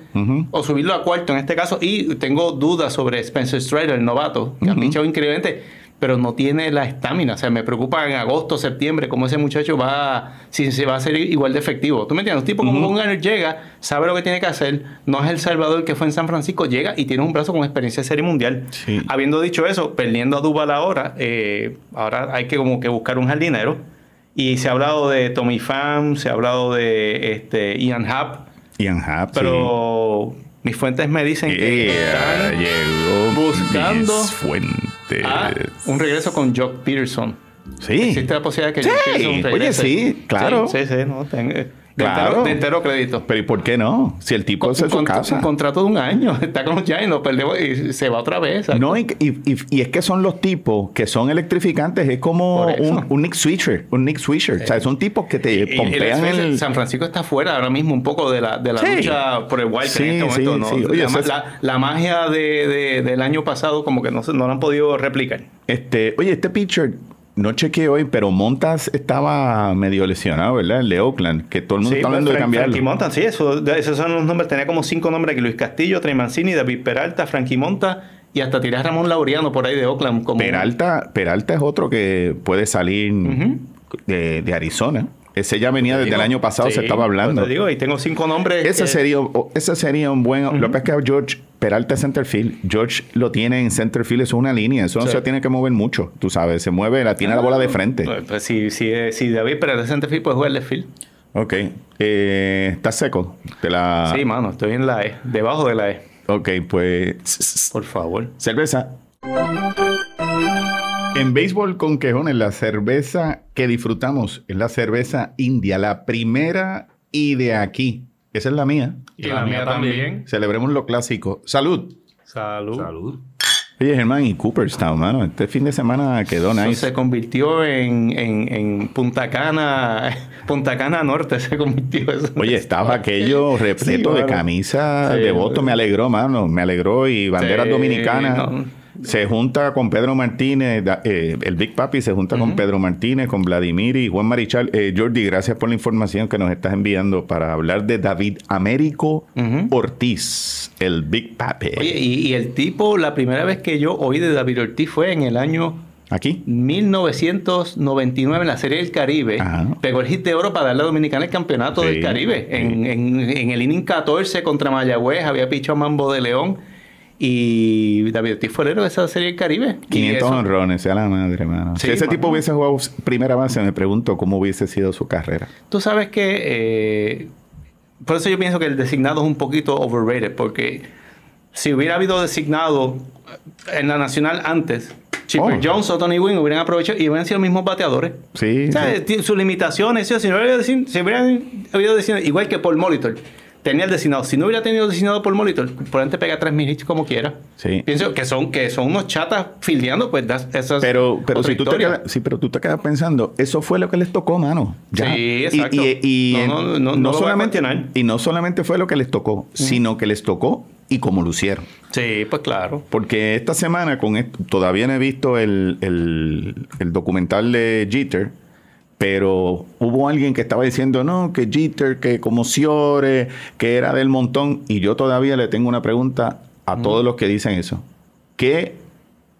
o subirlo a cuarto en este caso. Y tengo dudas sobre Spencer Strider, el novato, que ha pichado increíblemente, pero no tiene la estamina. O sea, me preocupa en agosto, septiembre, cómo ese muchacho va, si se va a ser igual de efectivo. ¿Tú me entiendes? Un tipo como Ujú. Bumgarner llega, sabe lo que tiene que hacer, no es el Salvador que fue en San Francisco, llega y tiene un brazo con experiencia de serie mundial. Sí. Habiendo dicho eso, perdiendo a Duval ahora, eh, ahora hay que como que buscar un jardinero. Y se ha hablado de Tommy Pham, se ha hablado de este, Ian Happ, Ian Happ, sí. pero mis fuentes me dicen que Yeah, están llegó buscando mis fuentes. A un regreso con Jock Peterson. Sí. Existe la posibilidad de que Sí, Jock Peterson oye, regrese. sí, claro. Sí, sí, sí, no, tengo- de, Claro. entero, de entero crédito. Pero ¿y por qué no? Si el tipo Con- es de un, casa. contrato de un año. (laughs) Está con los Giants, lo perdemos y se va otra vez. No, y, y- y- y es que son los tipos que son electrificantes. Es como un, un Nick Swisher. Un Nick Swisher. o sea, son tipos que te Y- pompean el- el... San Francisco está fuera ahora mismo un poco de la, de la Sí. lucha por el wild Sí, en este sí, momento. Oye, la, la- la magia de, de- del año pasado como que no, se- no la han podido replicar. Este, oye, este pitcher, no chequeé hoy, pero Montas estaba medio lesionado, ¿verdad? El de Oakland, que todo el mundo está hablando de cambiarlo. Frankie Monta, sí, eso, esos son los nombres. Tenía como cinco nombres aquí: Luis Castillo, Trey Mancini, David Peralta, Frankie Monta y hasta tiré a Ramón Laureano por ahí de Oakland. Como Peralta, Peralta es otro que puede salir de, de Arizona. Ese ya venía desde Digo, el año pasado, sí, se estaba hablando. pues te digo, y tengo cinco nombres. Ese que- sería, ese sería un buen. Lo que es que George Peralta es centerfield. George lo tiene en centerfield, eso es una línea. Eso no Sí. se tiene que mover mucho, tú sabes. Se mueve, la tiene la bola de frente. Pues, pues, si, si, si David Peralta es centerfield, puede jugar left field. Ok. Eh, ¿Estás seco? Te la... Sí, mano, estoy en la E, debajo de la E. Ok, pues. Por favor. Cerveza. En béisbol con quejones, la cerveza que disfrutamos es la cerveza india, la primera y de aquí. Esa es la mía. Y la mía también. Celebremos lo clásico. Salud. Salud. Salud. Oye, Germán, y Cooperstown, mano. Este fin de semana quedó Eso nice. se convirtió en, en, en Punta Cana, (laughs) Punta Cana Norte se convirtió eso. Oye, estaba aquello repleto Sí, de mano. camisa Sí, de voto. Me alegró, mano. Me alegró. Y banderas Sí, dominicanas. no. Se junta con Pedro Martínez. eh, el Big Papi se junta con Pedro Martínez, con Vladimir y Juan Marichal. Eh, Jordi, gracias por la información que nos estás enviando para hablar de David Américo. Ortiz, el Big Papi. Oye, y, y el tipo, la primera vez que yo oí de David Ortiz fue en el año Aquí. 1999 en la Serie del Caribe. Ajá. Pegó el hit de oro para darle a Dominicana el campeonato Sí, del Caribe. sí. En, en- en el inning 14 contra Mayagüez había pichado Mambo de León. Y David Ortiz fue el héroe de esa Serie del Caribe. Y 500 eso- honrones, sea la madre, mano. Sí, si ese mano. tipo hubiese jugado primera base, me pregunto cómo hubiese sido su carrera. Tú sabes que... eh, por eso yo pienso que el designado es un poquito overrated. Porque si hubiera habido designado en la nacional antes... Chipper Oh. Jones o Tony Wynn hubieran aprovechado y hubieran sido los mismos bateadores. Sí. O sea, sí. tiene sus limitaciones. Si no hubiera, desi- si hubiera habido designado, igual que Paul Molitor, tenía el designado. Si no hubiera tenido designado Paul Molitor, probablemente pega 3.000 hits como quiera. Sí. Pienso que son, que son unos chatas fildeando, pues das- esa es Pero, pero si tú te quedas, sí, pero tú te quedas pensando, eso fue lo que les tocó, mano. Ya. Sí, exacto. Y, y- y- No, no, no, no solamente, y no solamente fue lo que les tocó, sino que les tocó y cómo lucieron. Sí, pues claro. Porque esta semana, con esto, todavía no he visto el, el- el documental de Jeter, pero hubo alguien que estaba diciendo, no, que Jeter, que como Ciore, que era del montón, y yo todavía le tengo una pregunta a todos los que dicen eso. ¿Qué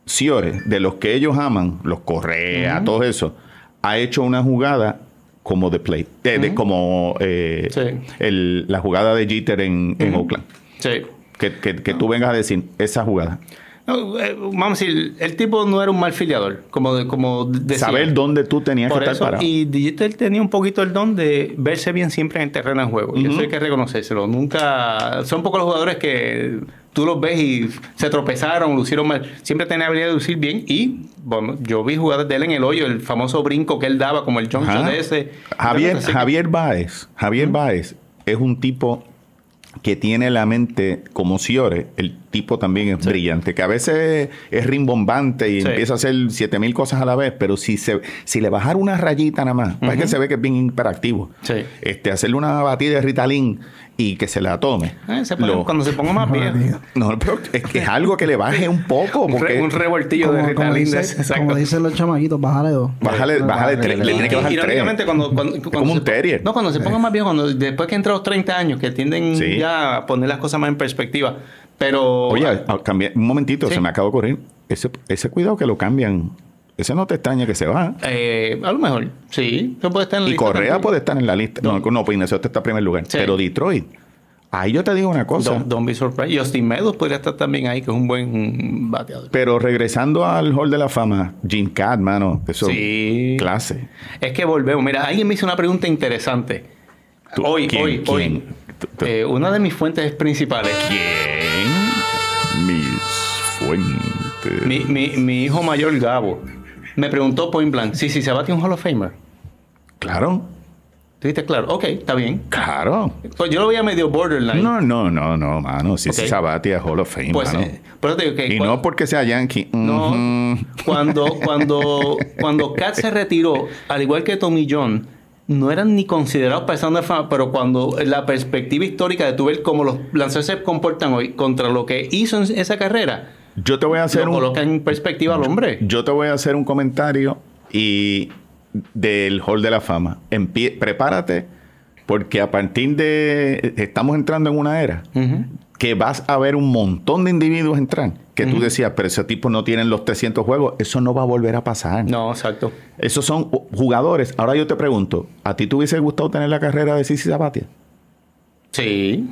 Ciore, de los que ellos aman, los Correa, todo eso, ha hecho una jugada como de play, de, de como eh, Sí. el- la jugada de Jeter en, en Oakland? Sí. Que, que- que tú vengas a decir esa jugada. No, eh, vamos a decir, el tipo no era un mal filiador, como, de- como decía. Saber dónde tú tenías Por que estar eso, parado. y Digital tenía un poquito el don de verse bien siempre en el terreno de juego. Y eso hay que reconocérselo. Nunca. Son pocos los jugadores que tú los ves y se tropezaron, lucieron mal. Siempre tenía habilidad de lucir bien. Y bueno, yo vi jugadas de él en el hoyo, el famoso brinco que él daba, como el Ajá. de ese. Javier, Javier Báez, Javier Báez es un tipo que tiene la mente como Ciore, el tipo también es brillante, que a veces es rimbombante y Sí. empieza a hacer siete mil cosas a la vez, pero si se si le bajara una rayita nada más, es que se ve que es bien hiperactivo. Sí. Este, hacerle una batida de Ritalin y que se la tome. Eh, se pone- Lo- cuando se ponga más (laughs) viejo. no, pero es que es algo que le baje un poco, Un, re- porque un revoltillo de Como, Ritalin. dice- como dicen los chamaquitos, bájale dos. bájale, bájale tres, le tiene que bajar tres. Irónicamente, cuando, cuando, cuando como un terrier. No, cuando se ponga más viejo, cuando, después que entra los 30 años, que tienden Sí. ya a poner las cosas más en perspectiva. Pero. Oye, a- cambia- un momentito, Sí. se me acaba de ocurrir. Ese, ese cuidado que lo cambian. Ese no te extraña que se va. eh, a lo mejor, sí. Eso puede estar en la Y lista Correa también. puede estar en la lista. No, no, pues Minnesota está en primer lugar. Sí. Pero Detroit. Ahí yo te digo una cosa. Don't, don't be surprised. Justin Meadows podría estar también ahí, que es un buen bateador. Pero regresando al Hall de la Fama, Jim Cat, mano. Eso Sí. clase. Es que volvemos. Mira, alguien me hizo una pregunta interesante. Tú, hoy, ¿quién? hoy, ¿Quién? hoy. Tú- tú- Eh, una de mis fuentes principales. ¿Quién? Mis fuentes. Mi, mi, mi hijo mayor, Gabo, me preguntó point blank, sí, sí, se bate un Hall of Famer. Claro, ¿Tú dijiste claro? Ok, está bien. claro. Pues yo lo veía medio borderline. No, no, no, no, mano. Si Ok. se Sabatia Hall of Fame, pues, mano. eh, te digo y no porque sea Yankee. no, cuando, cuando, cuando Cat se retiró, al igual que Tommy John, no eran ni considerados personas de fama, pero cuando la perspectiva histórica de tu ver cómo los lanzadores se comportan hoy contra lo que hizo en esa carrera, Yo te voy a hacer lo un. coloca en perspectiva al hombre. Yo te voy a hacer un comentario y del Hall de la Fama. Empie- prepárate porque a partir de estamos entrando en una era que vas a ver un montón de individuos entrar que tú decías, pero ese tipo no tienen los 300 juegos, eso no va a volver a pasar. No, exacto. Esos son jugadores. Ahora yo te pregunto, ¿a ti te hubiese gustado tener la carrera de Sisi Sabatia? Sí.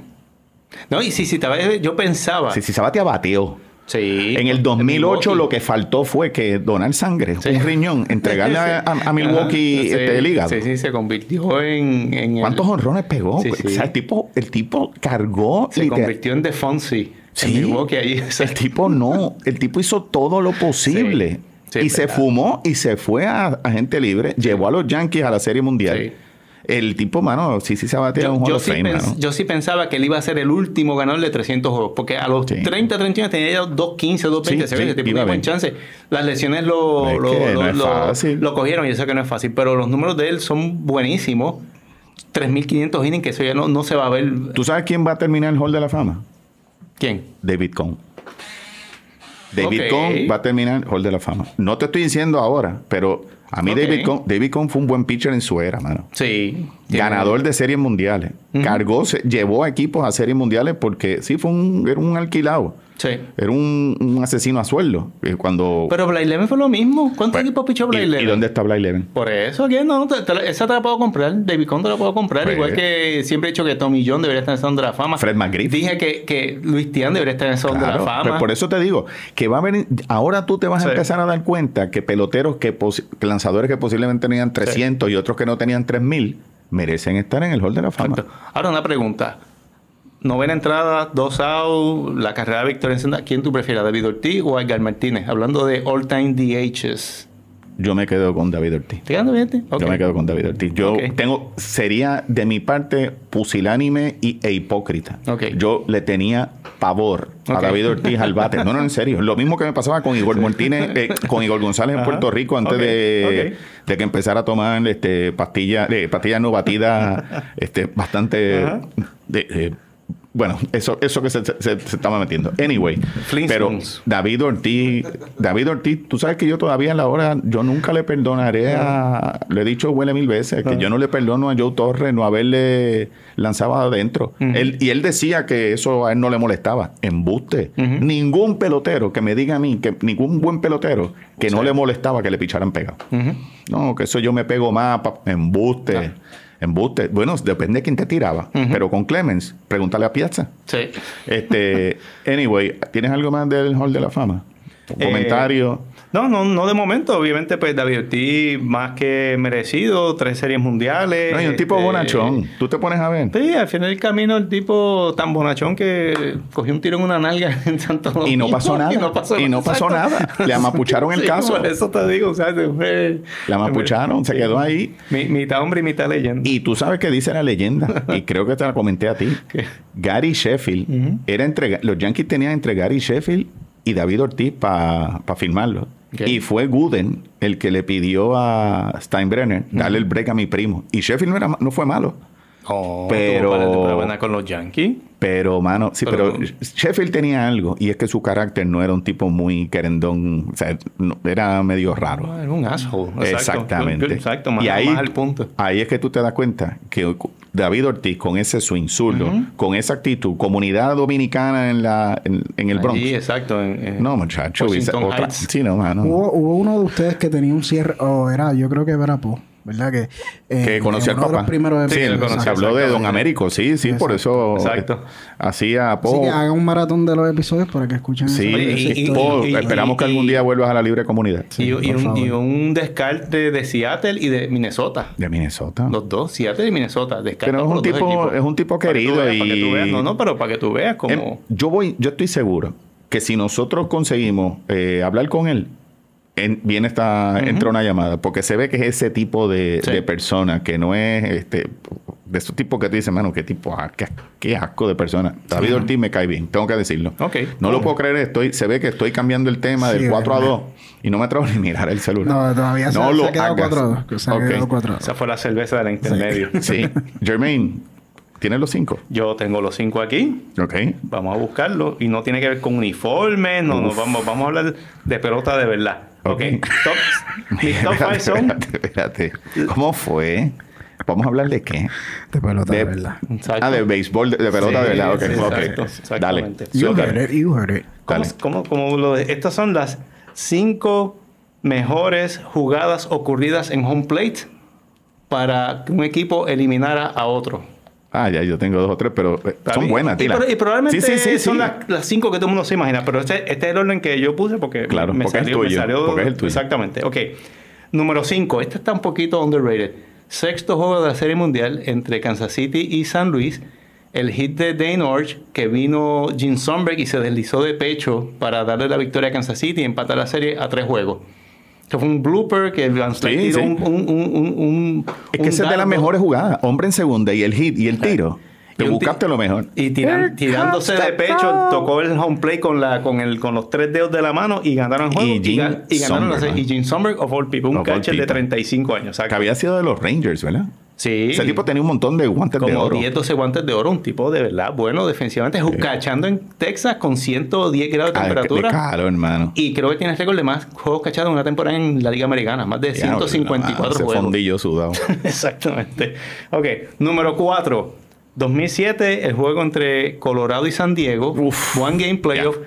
No, y si, si te yo pensaba. Sisi Sabatia bateó. Sí. En el 2008 Milwaukee. lo que faltó fue que donar sangre, Sí. un riñón, entregarle a, a- a (laughs) Milwaukee Ajá, este, el hígado. Sí, sí, se convirtió en. en el- ¿Cuántos honrones pegó? O sea, el tipo, el tipo cargó. Se literal- convirtió en The Fonzie. Sí. En Milwaukee ahí. El tipo no, el tipo hizo todo lo posible. Y se fumó y se fue a, a gente libre. Llevó a los Yankees a la Serie Mundial. El tipo, mano, sí, sí se batea un Yo, Hall yo of sí Fame, pens- mano. yo sí pensaba que él iba a ser el último ganador de 300 juegos, porque a los Sí. 30, 31 tenía ya 2.15, 2.20, Sí, se ve, tipo tenía buen chance. Las lesiones lo, Es lo, lo- no cogieron y yo sé que no es fácil, pero los números de él son buenísimos. 3.500 innings, que eso ya no, no se va a ver. ¿Tú sabes quién va a terminar el Hall de la Fama? ¿Quién? David Cohn. David Ok. Cohn va a terminar el Hall de la Fama. No te estoy diciendo ahora, pero a mí. David, Cohn, David Cohn fue un buen pitcher en su era, mano. Sí. Ganador de series mundiales. Cargó, se- llevó a equipos a series mundiales porque sí fue un, era un alquilado. Sí. Era un, un asesino a sueldo. Eh, Cuando, Pero Blake Leven fue lo mismo. ¿Cuántos Pues, equipos pichó Blake ¿y, Leven? ¿Y dónde está Blake Leven? Por eso, aquí no, te- te la- esa te la puedo comprar. David Conn te la puedo comprar. Pues- Igual que siempre he dicho que Tommy John debería estar en el Salón de la Fama. Fred McGriff. Dije que, que Luis Tian debería estar en el Salón de la Claro, Fama. pues por eso te digo que va a venir. Ahora tú te vas Sí. a empezar a dar cuenta que peloteros que, que lanzadores que posiblemente tenían 300 y otros que no tenían 3000 merecen estar en el Hall de la Fama. Ahora una pregunta. Novena entrada, dos out, la carrera de victoria en senda. ¿Quién tú prefieres, David Ortiz o Edgar Martínez? Hablando de all-time DHs. Yo me quedo con David Ortiz. ¿Te quedas bien? Ok. Yo me quedo con David Ortiz. Yo tengo, sería de mi parte pusilánime y, e hipócrita. Ok. Yo le tenía pavor a. David Ortiz al bate. No, no, en serio. Lo mismo que me pasaba con Igor Martínez, eh, con Igor González en. Puerto Rico antes de, de que empezara a tomar este, pastillas, eh, pastillas no batidas, (laughs) este, bastante de- eh, bueno, eso, eso que se, se- se estaba metiendo. Anyway, pero. David Ortiz, David Ortiz, tú sabes que yo todavía a la hora, yo nunca le perdonaré a, le he dicho huele mil veces, que yo no le perdono a Joe Torres no haberle lanzado adentro. Él, y él decía que eso a él no le molestaba. Embuste. Ningún pelotero que me diga a mí, que ningún buen pelotero, que no le molestaba que le picharan pegado. No, que eso yo me pego más, embuste. Embuste. Bueno, depende de quién te tiraba. Pero con Clemens, pregúntale a Piazza. Sí. Este, (laughs) anyway, ¿tienes algo más del Hall de la Fama? Eh, comentario. No, no, no de momento. Obviamente, pues David Ortiz más que merecido, tres series mundiales. No, y un tipo este, bonachón. Tú te pones a ver. Sí, al final del camino el tipo tan bonachón que cogió un tiro en una nalga (laughs) en Santo Domingo. Y no pasó nada. (laughs) Y no pasó, Y no pasó exacto. nada. Le amapucharon el (laughs) Sí, caso. Por eso te digo, o sea, se fue- La mapucharon, se quedó ahí. Mi- mitad hombre y mitad leyenda. Y tú sabes que dice la leyenda, y creo que te la comenté a ti. ¿Qué? Gary Sheffield, era entre, los Yankees tenían entre Gary Sheffield y David Ortiz para firmarlo. Y fue Gooden el que le pidió a Steinbrenner darle el break a mi primo. Y Sheffield no, era, no fue malo. Oh, Pero- temporadas con los Yankees. Pero, mano, sí, pero, Pero- Sheffield tenía algo. Y es que su carácter no era un tipo muy querendón. O sea, no- era medio raro. Era un asshole. Exacto. Exactamente. Exacto, más, y ahí, más al punto. ahí es que tú te das cuenta que David Ortiz, con ese swing zurdo, con esa actitud, comunidad dominicana en, la, en, en el Bronx. Allí, exacto. en- en no, muchacho. Otra- sí, no, mano. Hubo, hubo uno de ustedes que tenía un cierre, o era, yo creo que era Po, ¿verdad? Que, eh, que conoció al primeros sí, Sí, él- conoció, habló de Don. Américo. Sí, sí, por eso Exacto. eh, hacía Así que hagan un maratón de los episodios para que escuchen Sí, y- y-. Po, y- esperamos que algún día vuelvas a la libre comunidad. y, y un, favor. y un descarte de Seattle y de Minnesota. De Minnesota. Los dos, Seattle y Minnesota. descartan Pero es un tipo- equipos. es un tipo Para que tú querido Para que tú y- veas, no, no, pero para que tú veas como... Em, yo voy, yo estoy seguro que si nosotros conseguimos eh, hablar con él, en- viene esta, entra una llamada, porque se ve que es ese tipo de, Sí. de persona, que no es este de esos tipos que te dicen, mano, qué tipo, ah, qué, qué asco de persona. David Ortiz me cae bien, tengo que decirlo. No lo puedo creer, estoy, se ve que estoy cambiando el tema Sí, del 4 a verdad. 2 y no me atrevo ni mirar el celular. No, todavía se, No se lo ha quedado hagas. 4 a 2. Se ha Ok. quedado 4 a 2. Esa fue la cerveza de la intermedio. Sí. Jermaine, (laughs) ¿tienes los cinco? Yo tengo los cinco aquí. Ok. Vamos a buscarlo. Y no tiene que ver con uniformes. No, vamos, vamos a hablar de pelota de verdad. Ok. Ok. Top, (laughs) mis top five son... Espérate, espérate. ¿Cómo fue? ¿Vamos a hablar de qué? De pelota, de De- verdad. Exacto. Ah, de béisbol, de, de pelota, Sí, de verdad. Ok, sí, ok. exacto, Dale. You heard it, you heard it. ¿Cómo, cómo- cómo lo de- estas son las cinco mejores jugadas ocurridas en home plate para que un equipo eliminara a otro. Ah, ya, yo tengo dos o tres, pero eh, son buenas, y, tila. pro- y probablemente Sí, sí, sí, son las, las cinco que todo el mundo se imagina, pero este, este es el orden que yo puse porque Claro, me, porque es salió, me tuyo, salió- porque es el tuyo. Exactamente. Ok. Número cinco. Este está un poquito underrated. Sexto juego de la Serie Mundial entre Kansas City y San Luis. El hit de Dane Orch, que vino Jim Sonberg y se deslizó de pecho para darle la victoria a Kansas City y empatar la serie a tres juegos. Esto fue un blooper que Van Slyke Sí, tiró sí. un, un, un, un- un- Es un que esa es de las mejores jugadas. Hombre en segunda y el hit y el tiro. Te Y buscaste lo mejor. Y tiran- tirándose de the pecho, ball. tocó el home play con, la, con, el, con los tres dedos de la mano y ganaron el juego. Y Jim ga- y ganaron la Sonberg, serie. ¿no? Y Jim Sonberg of all people, un catcher de people. 35 años. Que exacto. había sido de los Rangers, ¿verdad? Sí. Ese tipo tenía un montón de guantes de como oro. 10, 12 guantes de oro, un tipo de verdad bueno defensivamente, ju- cachando en Texas con 110 grados de Ah, de- temperatura. de caro, hermano. y creo que tiene récord de más juegos cachados en una temporada en la Liga Americana, más de Ya, 154 ese juegos. fondillo sudado. (laughs) Exactamente. Ok, número 4. 2007, el juego entre Colorado y San Diego. Uf. One Game Playoff. Ya.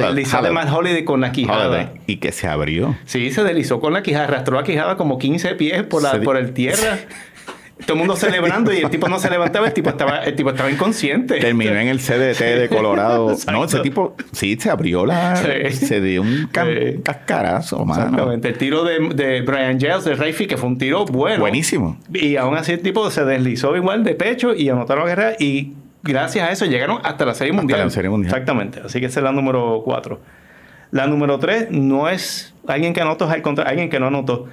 La de. Matt Holiday con la quijada. Holiday. Y que se abrió. Sí, se deslizó con la quijada. Arrastró la quijada como 15 pies por, la, Se por el tierra. (laughs) Todo el mundo celebrando y el tipo no se levantaba. El tipo estaba, el tipo estaba inconsciente. Terminó en el CDT de Colorado. Exacto. (laughs) no, ese tipo sí se abrió la. Sí. Se dio un Sí. cascarazo, mano. Exactamente. El tiro de, de Brian Giles de Rayfield, que fue un tiro bueno. Buenísimo. Y aún así el tipo se deslizó igual de pecho y anotaron la guerra y gracias a eso llegaron hasta la Serie Hasta Mundial. la Serie Mundial. Exactamente. Así que esa es la número 4. La número 3 no es alguien que anotó, es al contra- alguien que no anotó.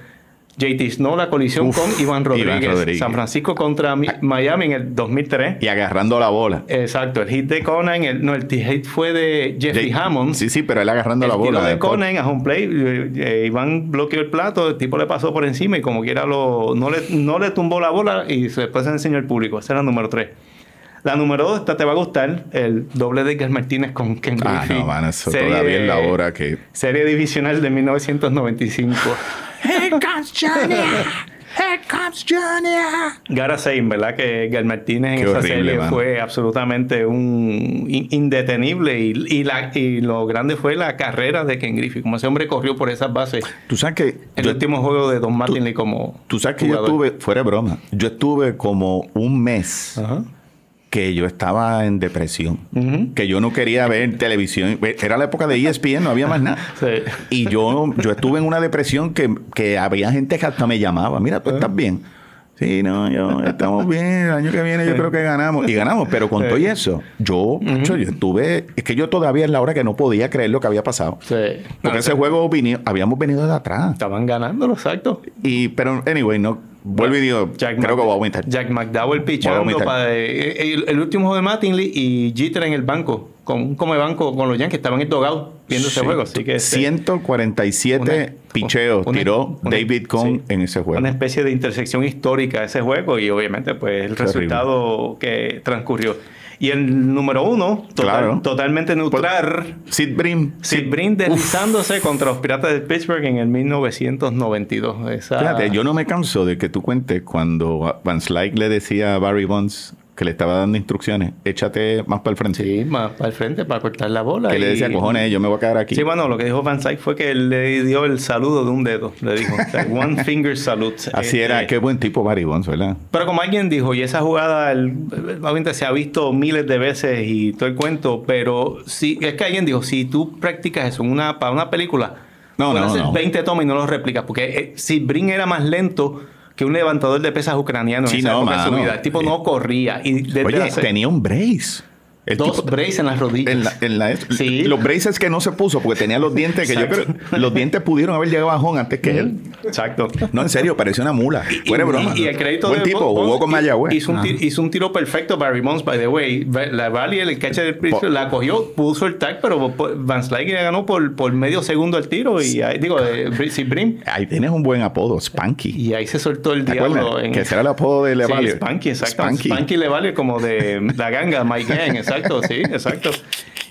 JT Snow, la colisión Uf, con Iván Iván Rodríguez. San Francisco contra Mi- Miami en el 2003. Y agarrando la bola. Exacto, el hit de Conan, el, no, el hit fue de Jeffrey Jay- Hammond. Sí, sí, pero él agarrando El la bola. tiro de después. Conan a home play, eh, eh, Iván bloqueó el plato, el tipo le pasó por encima y como quiera lo, no, le, no le tumbó la bola y después se enseñó al público. Esa era la número 3. La número 2, esta te va a gustar, el doble de Edgar Martínez con Ken Ah, Griffey. no, man, eso Serie- todavía es la hora que. Serie divisional de 1995. Here comes Junior. Gara Sein, ¿verdad? Que Gal Martínez en Qué esa horrible, serie mano. fue absolutamente un in- indetenible y, y la, y lo grande fue la carrera de Ken Griffey. Como ese hombre corrió por esas bases. Tú sabes que El yo- último juego de Don Martinley como Tú sabes que jugador. yo estuve, fuera de broma, yo estuve como un mes Ajá. Que yo estaba en depresión, que yo no quería ver televisión. Era la época de ESPN, no había más nada. (laughs) Sí. Y yo, yo estuve en una depresión que, que había gente que hasta me llamaba, mira, tú estás bien. Sí, no, yo estamos (laughs) bien, el año que viene yo creo que ganamos. Y ganamos, pero con todo y eso, yo, yo estuve, es que yo todavía es la hora que no podía creer lo que había pasado. Sí. Porque No, ese juego vini- habíamos venido de atrás. Estaban ganando, exacto. Y, pero, anyway, no, vuelvo y digo, Jack creo que voy a vomitar. Jack McDowell pichando para eh, el, el último juego de Mattingly y Jeter en el banco, con un come banco con los Yankees, estaban en el dogout viendo ese juego. Así que este, 147 una- picheos una- tiró una- David Cohn sí. en ese juego. una especie de intersección histórica ese juego y obviamente pues el Terrible. resultado que transcurrió. Y el número uno, total- Claro. totalmente neutral, Sid Brim. Sid Brin deslizándose contra los Piratas de Pittsburgh en el 1992. Esa- Fíjate, yo no me canso de que tú cuentes cuando Van Slyke le decía a Barry Bonds que le estaba dando instrucciones, échate más para el frente. Sí, más para el frente para cortar la bola. Que le y- decía, cojones, yo me voy a quedar aquí. Sí, bueno, lo que dijo Van Dyke fue que él le dio el saludo de un dedo. Le dijo, o sea, (laughs) one finger salute. Así Este, era, qué buen tipo Barry Bonds, ¿verdad? Pero como alguien dijo, y esa jugada el- obviamente se ha visto miles de veces y todo el cuento, pero sí, es que alguien dijo, si tú practicas eso en una, para una película, No, no, hacer no. 20 tomas y no los replicas, porque eh, si Brin era más lento que un levantador de pesas ucraniano Sí, en esa no, época de su mano. vida. El tipo no corría. Y desde Oye, hace- tenía un brace. El dos tipo- braces en las rodillas. En la, en la- Sí. Los braces que no se puso porque tenía los dientes que yo creo, los dientes pudieron haber llegado a bajón antes que él. Exacto. No, en serio, parecía una mula. Fuera de broma. Y, y el crédito Buen de tipo, Bonds jugó con Mayagüez. Hizo un, ti- hizo un tiro perfecto Barry Bonds, by the way. La Valley, el catcher del piso, la cogió, puso el tag, pero Van Slyke le ganó por, por medio segundo el tiro. Y ahí, digo, de Br- sí, Brim. Ahí tienes un buen apodo, Spanky. Y ahí se soltó el ¿Te diablo. En, Que ese era el apodo de Sí, Levalio. Spanky, exacto. Spanky. Spanky. le como de la ganga, My Gang, exacto, (laughs) sí, exacto.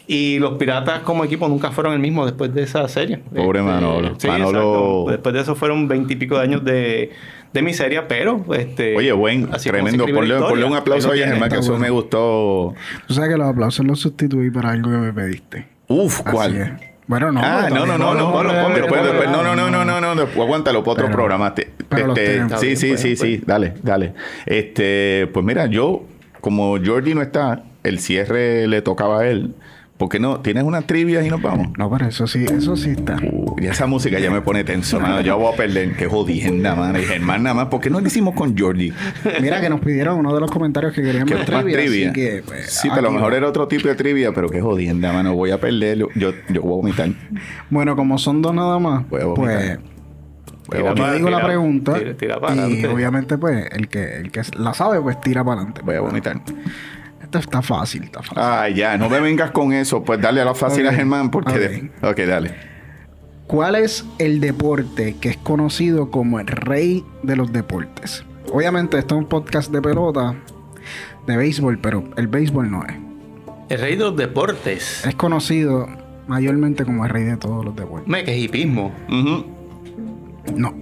Y los piratas como equipo nunca fueron el mismo después de esa serie. Pobre Manolo. sí, Manolo- exacto. Después de eso fueron veintipico de años de, de miseria, pero este. Oye, buen, tremendo. Ponle, un aplauso a Germán, que eso me gustó. Tú sabes que los aplausos los sustituí para algo que me pediste. Uf, Así ¿cuál? es. Bueno, no. ah, no, no, no, no. ponlo, no, no, no, no, no, no, no, después aguántalo para otro programa. Este, sí, sí, Pues, sí, pues. sí, dale, dale. Este, pues mira, yo, como Jordi no está, el cierre le tocaba a él. ¿Por qué no? ¿Tienes unas trivias y nos vamos? No, pero eso sí, eso sí está. Y esa música ya me pone tenso, mano. Ya voy a perder. Qué jodienda, mano. Y Germán nada más. ¿Por qué no lo hicimos con Jordi? Mira que nos pidieron uno de los comentarios que querían Que ver es más trivia, trivia. así que, pues, sí, pero a lo mejor era otro tipo de trivia, pero qué jodienda, mano. Voy a perder. Yo, yo voy a vomitar. Bueno, como son dos nada más, Voy a vomitar. pues Tira yo digo la pregunta tira- y obviamente pues el que el que la sabe pues tira para adelante. Voy a vomitar. Está fácil, está fácil. Ay, ya, no me vengas con eso. Pues dale a la fácil a. Germán, porque. Ok. de- Ok, dale. ¿Cuál es el deporte que es conocido como el rey de los deportes? Obviamente esto es un podcast de pelota, de béisbol, pero el béisbol no es. El rey de los deportes. Es conocido mayormente como el rey de todos los deportes. Me que es hipismo. No,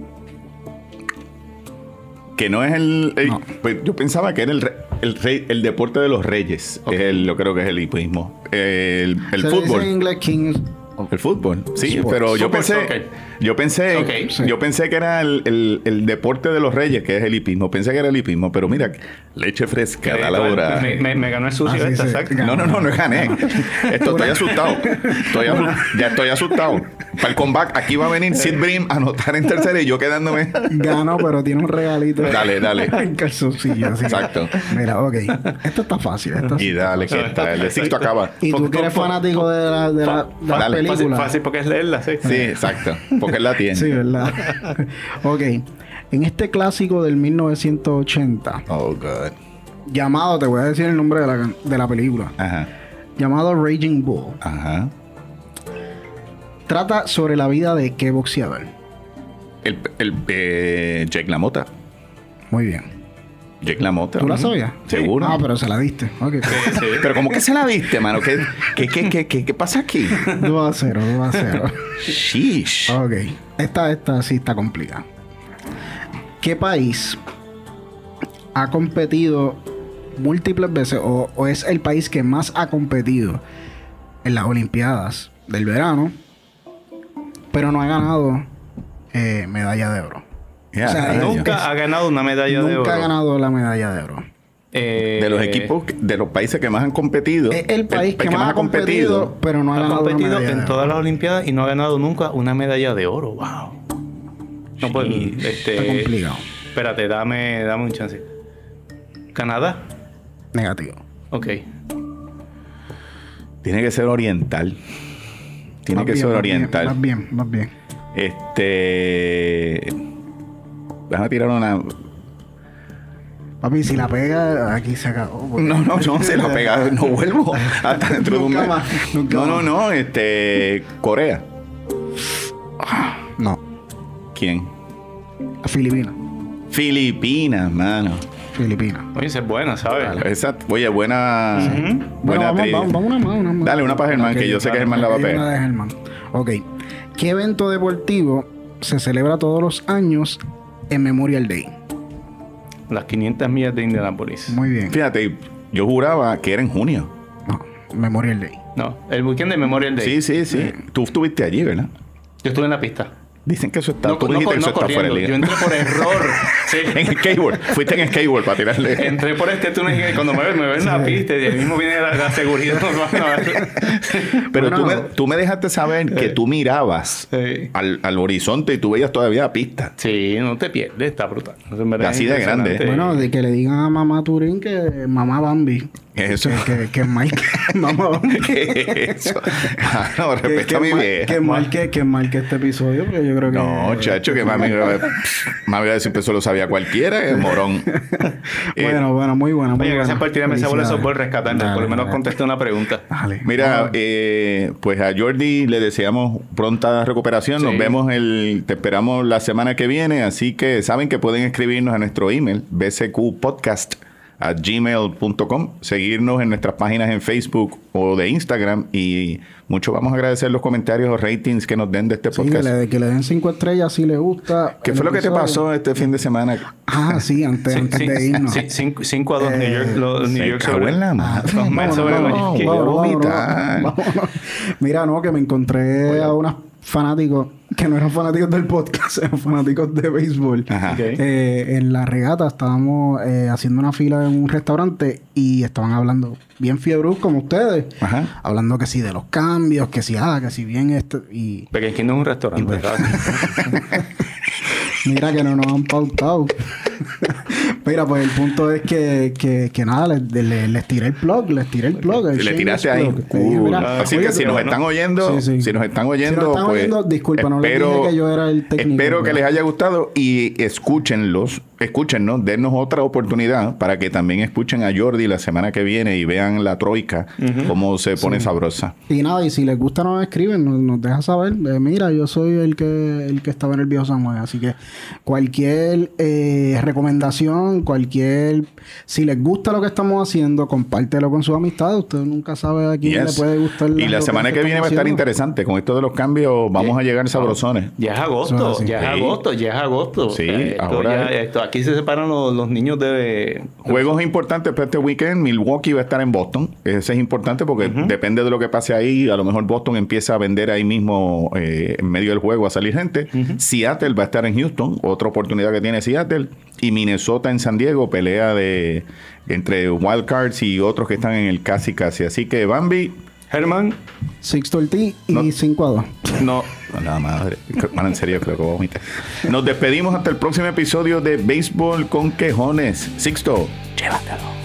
Que no es el. el- No. pues yo pensaba que era el, re- el, rey, el deporte de los reyes. Ok. Es el, yo creo que es el hipismo. El, el Se le dice fútbol. en inglés Kings El fútbol, sí, Sports. pero yo Super pensé, soccer. Yo pensé. Sí. yo pensé que era el, el- el deporte de los reyes, que es el hipismo. Pensé que era el hipismo, pero mira, leche fresca, da la hora. Me, me- me ganó el sucio se- exacto. No, no, no, no gané. Esto estoy asustado. Estoy asu- ya estoy asustado. Para el comeback, aquí va a venir Sid Brim a anotar en tercera y yo quedándome. ganó, pero tiene un regalito. Dale, dale. (laughs) en calzoncillo. Exacto. Mira, ok. Esto está fácil. Esto Y dale, que está. El éxito acaba. Y tú que eres fanático de la, de la, de la película. Fácil, fácil porque es leerla, sí. Sí, exacto. Porque él la tiene. Sí, ¿verdad? (laughs) ok. En este clásico del 1980, Oh, God. llamado, te voy a decir el nombre de la, de la película, Ajá. llamado Raging Bull, Ajá. trata sobre la vida de qué boxeador. El, el eh, Jake LaMotta. Muy bien. Jake LaMotta. ¿Tú la sabías? Seguro. Ah, pero se la diste. Ok. Sí, sí. Pero como que se la diste, mano. ¿Qué, qué, qué, qué, qué, qué pasa aquí? 2 a 0, 2 a 0. Sheesh. Ok. Esta, esta sí está complicada. ¿qué país ha competido múltiples veces o, o es el país que más ha competido en las Olimpiadas del verano, pero no ha ganado eh, medalla de oro? O sea. Nunca ha ganado una medalla de oro. Nunca ha ganado la medalla de oro. Eh, de los equipos, de los países que más han competido. Es el país que, más ha competido, pero no ha, Ha ganado competido en oro. todas las Olimpiadas y no ha ganado nunca una medalla de oro. Wow. No, pues, este, Está complicado. Espérate, dame, dame un chance. ¿Canadá? Negativo. Ok. Tiene que ser oriental. Tiene Más que bien, ser oriental. Más bien, más bien. Este. Déjame tirar una. Papi, si la pega, aquí se acabó. porque- No, no, no, se la pega. (laughs) No vuelvo hasta dentro de un mes. más, nunca no, no, más. no. Este. Corea. No. ¿Quién? Filipinas. Filipinas, mano. Filipinas. Oye, esa es buena, ¿sabes? Esa, oye, buena. Bueno, Buena vamos, trivia. vamos, vamos una más, una más. Dale, una para Germán, que yo sé que Germán la va a Hay una pegar. de Germán. Ok. ¿Qué evento deportivo se celebra todos los años en Memorial Day? Las 500 millas de Indianapolis. Muy bien. Fíjate, yo juraba que era en junio. No, Memorial Day. No, el weekend de Memorial Day. Sí, sí, sí. Tú estuviste allí, ¿verdad? Yo estuve en la pista. Dicen que eso está. No, tú no, dijiste que no eso está fuera de Yo liga. entré por error. (laughs) Sí. En skateboard. Fuiste en skateboard para tirarle. Entré por este túnel y cuando me ven, me ven en la pista y ahí mismo viene la, la seguridad. (laughs) Pero tú, me, Bueno. tú me dejaste saber que tú mirabas Sí. al, al horizonte y tú veías todavía la pista. Sí, no te pierdes, está brutal. Así de grande. Bueno, de que le digan a mamá Turín que mamá Bambi. ¿Qué es eso? Que, que, que Mike, (laughs) mamá Bambi. ¿Qué es eso? Ah, no, Que, respeta que, a mi vieja. que marque, que marque este episodio, porque yo creo que. No, (laughs) chacho, que mami, mami va a decir que eso lo sabía cualquiera, es morón. (laughs) Eh, Bueno, bueno, muy bueno. Muy Oye, gracias bueno. por tirarme esa bola de Felicidades. softball rescatando. Dale, Por lo menos dale. contesté una pregunta. Dale. Mira, eh, pues a Jordi le deseamos pronta recuperación. Nos vemos el, te esperamos la semana que viene. Así que saben que pueden escribirnos a nuestro email, bcqpodcast a gmail.com, seguirnos en nuestras páginas en Facebook o de Instagram y mucho vamos a agradecer los comentarios o ratings que nos den de este Sí, que podcast. le, que le den cinco estrellas si le gusta. ¿Qué fue lo que te pasó este fin de semana? Ah, sí, antes, Sí, antes sí, de irnos. sí, cinco, cinco a dos New York. Los New York en la madre. Los sobre vámonos. Mira, no, que me encontré a unos fanáticos que no eran fanáticos del podcast, (laughs) eran fanáticos de béisbol. Eh, en la regata estábamos eh, haciendo una fila en un restaurante y estaban hablando bien fiebrus como ustedes. Ajá. Hablando que sí de los cambios, que sí, ah, que si bien esto. Y Porque aquí no es un restaurante. ¿verdad? (laughs) mira que no nos han pautado. (laughs) Mira, pues el punto es que, que, que nada, les, les- les tiré el plug, les tiré el plug. el le tiraste ahí. plug. Cool. mira, Así oye, que si nos bueno. están oyendo, Sí, sí. si nos están oyendo, Si nos están pues, oyendo, disculpa, no les dije que yo era el técnico, Espero que les haya gustado y escúchenlos, escúchennos, dennos otra oportunidad para que también escuchen a Jordi la semana que viene y vean la troika, cómo se pone sabrosa. Y nada, y si les gusta nos escriben, nos, nos deja saber. Eh, mira, yo soy el que el que estaba en el viejo San Juan. Así que cualquier eh, recomendación, cualquier... Si les gusta lo que estamos haciendo, compártelo con sus amistades. Usted nunca sabe a quién Yes. le puede gustar. y la semana que viene va a estar interesante. Con esto de los cambios vamos a llegar sabrosones. Ya es agosto, ya es Sí. agosto, ya es agosto. Sí, esto ahora ya- es- esto- aquí se separan los, los niños de... Juegos importantes para este weekend. Milwaukee va a estar en Boston. Ese es importante porque depende de lo que pase ahí. A lo mejor Boston empieza a vender ahí mismo eh, en medio del juego a salir gente. Seattle va a estar en Houston. Otra oportunidad que tiene Seattle. Y Minnesota en San Diego. Pelea de entre wildcards y otros que están en el casi casi. Así que Bambi. Germán, Sixto el T y No. 5 a 2. no... La madre. En serio, creo que voy a vomitar. Nos despedimos hasta el próximo episodio de Béisbol con Quejones. Sixto, llévatelo.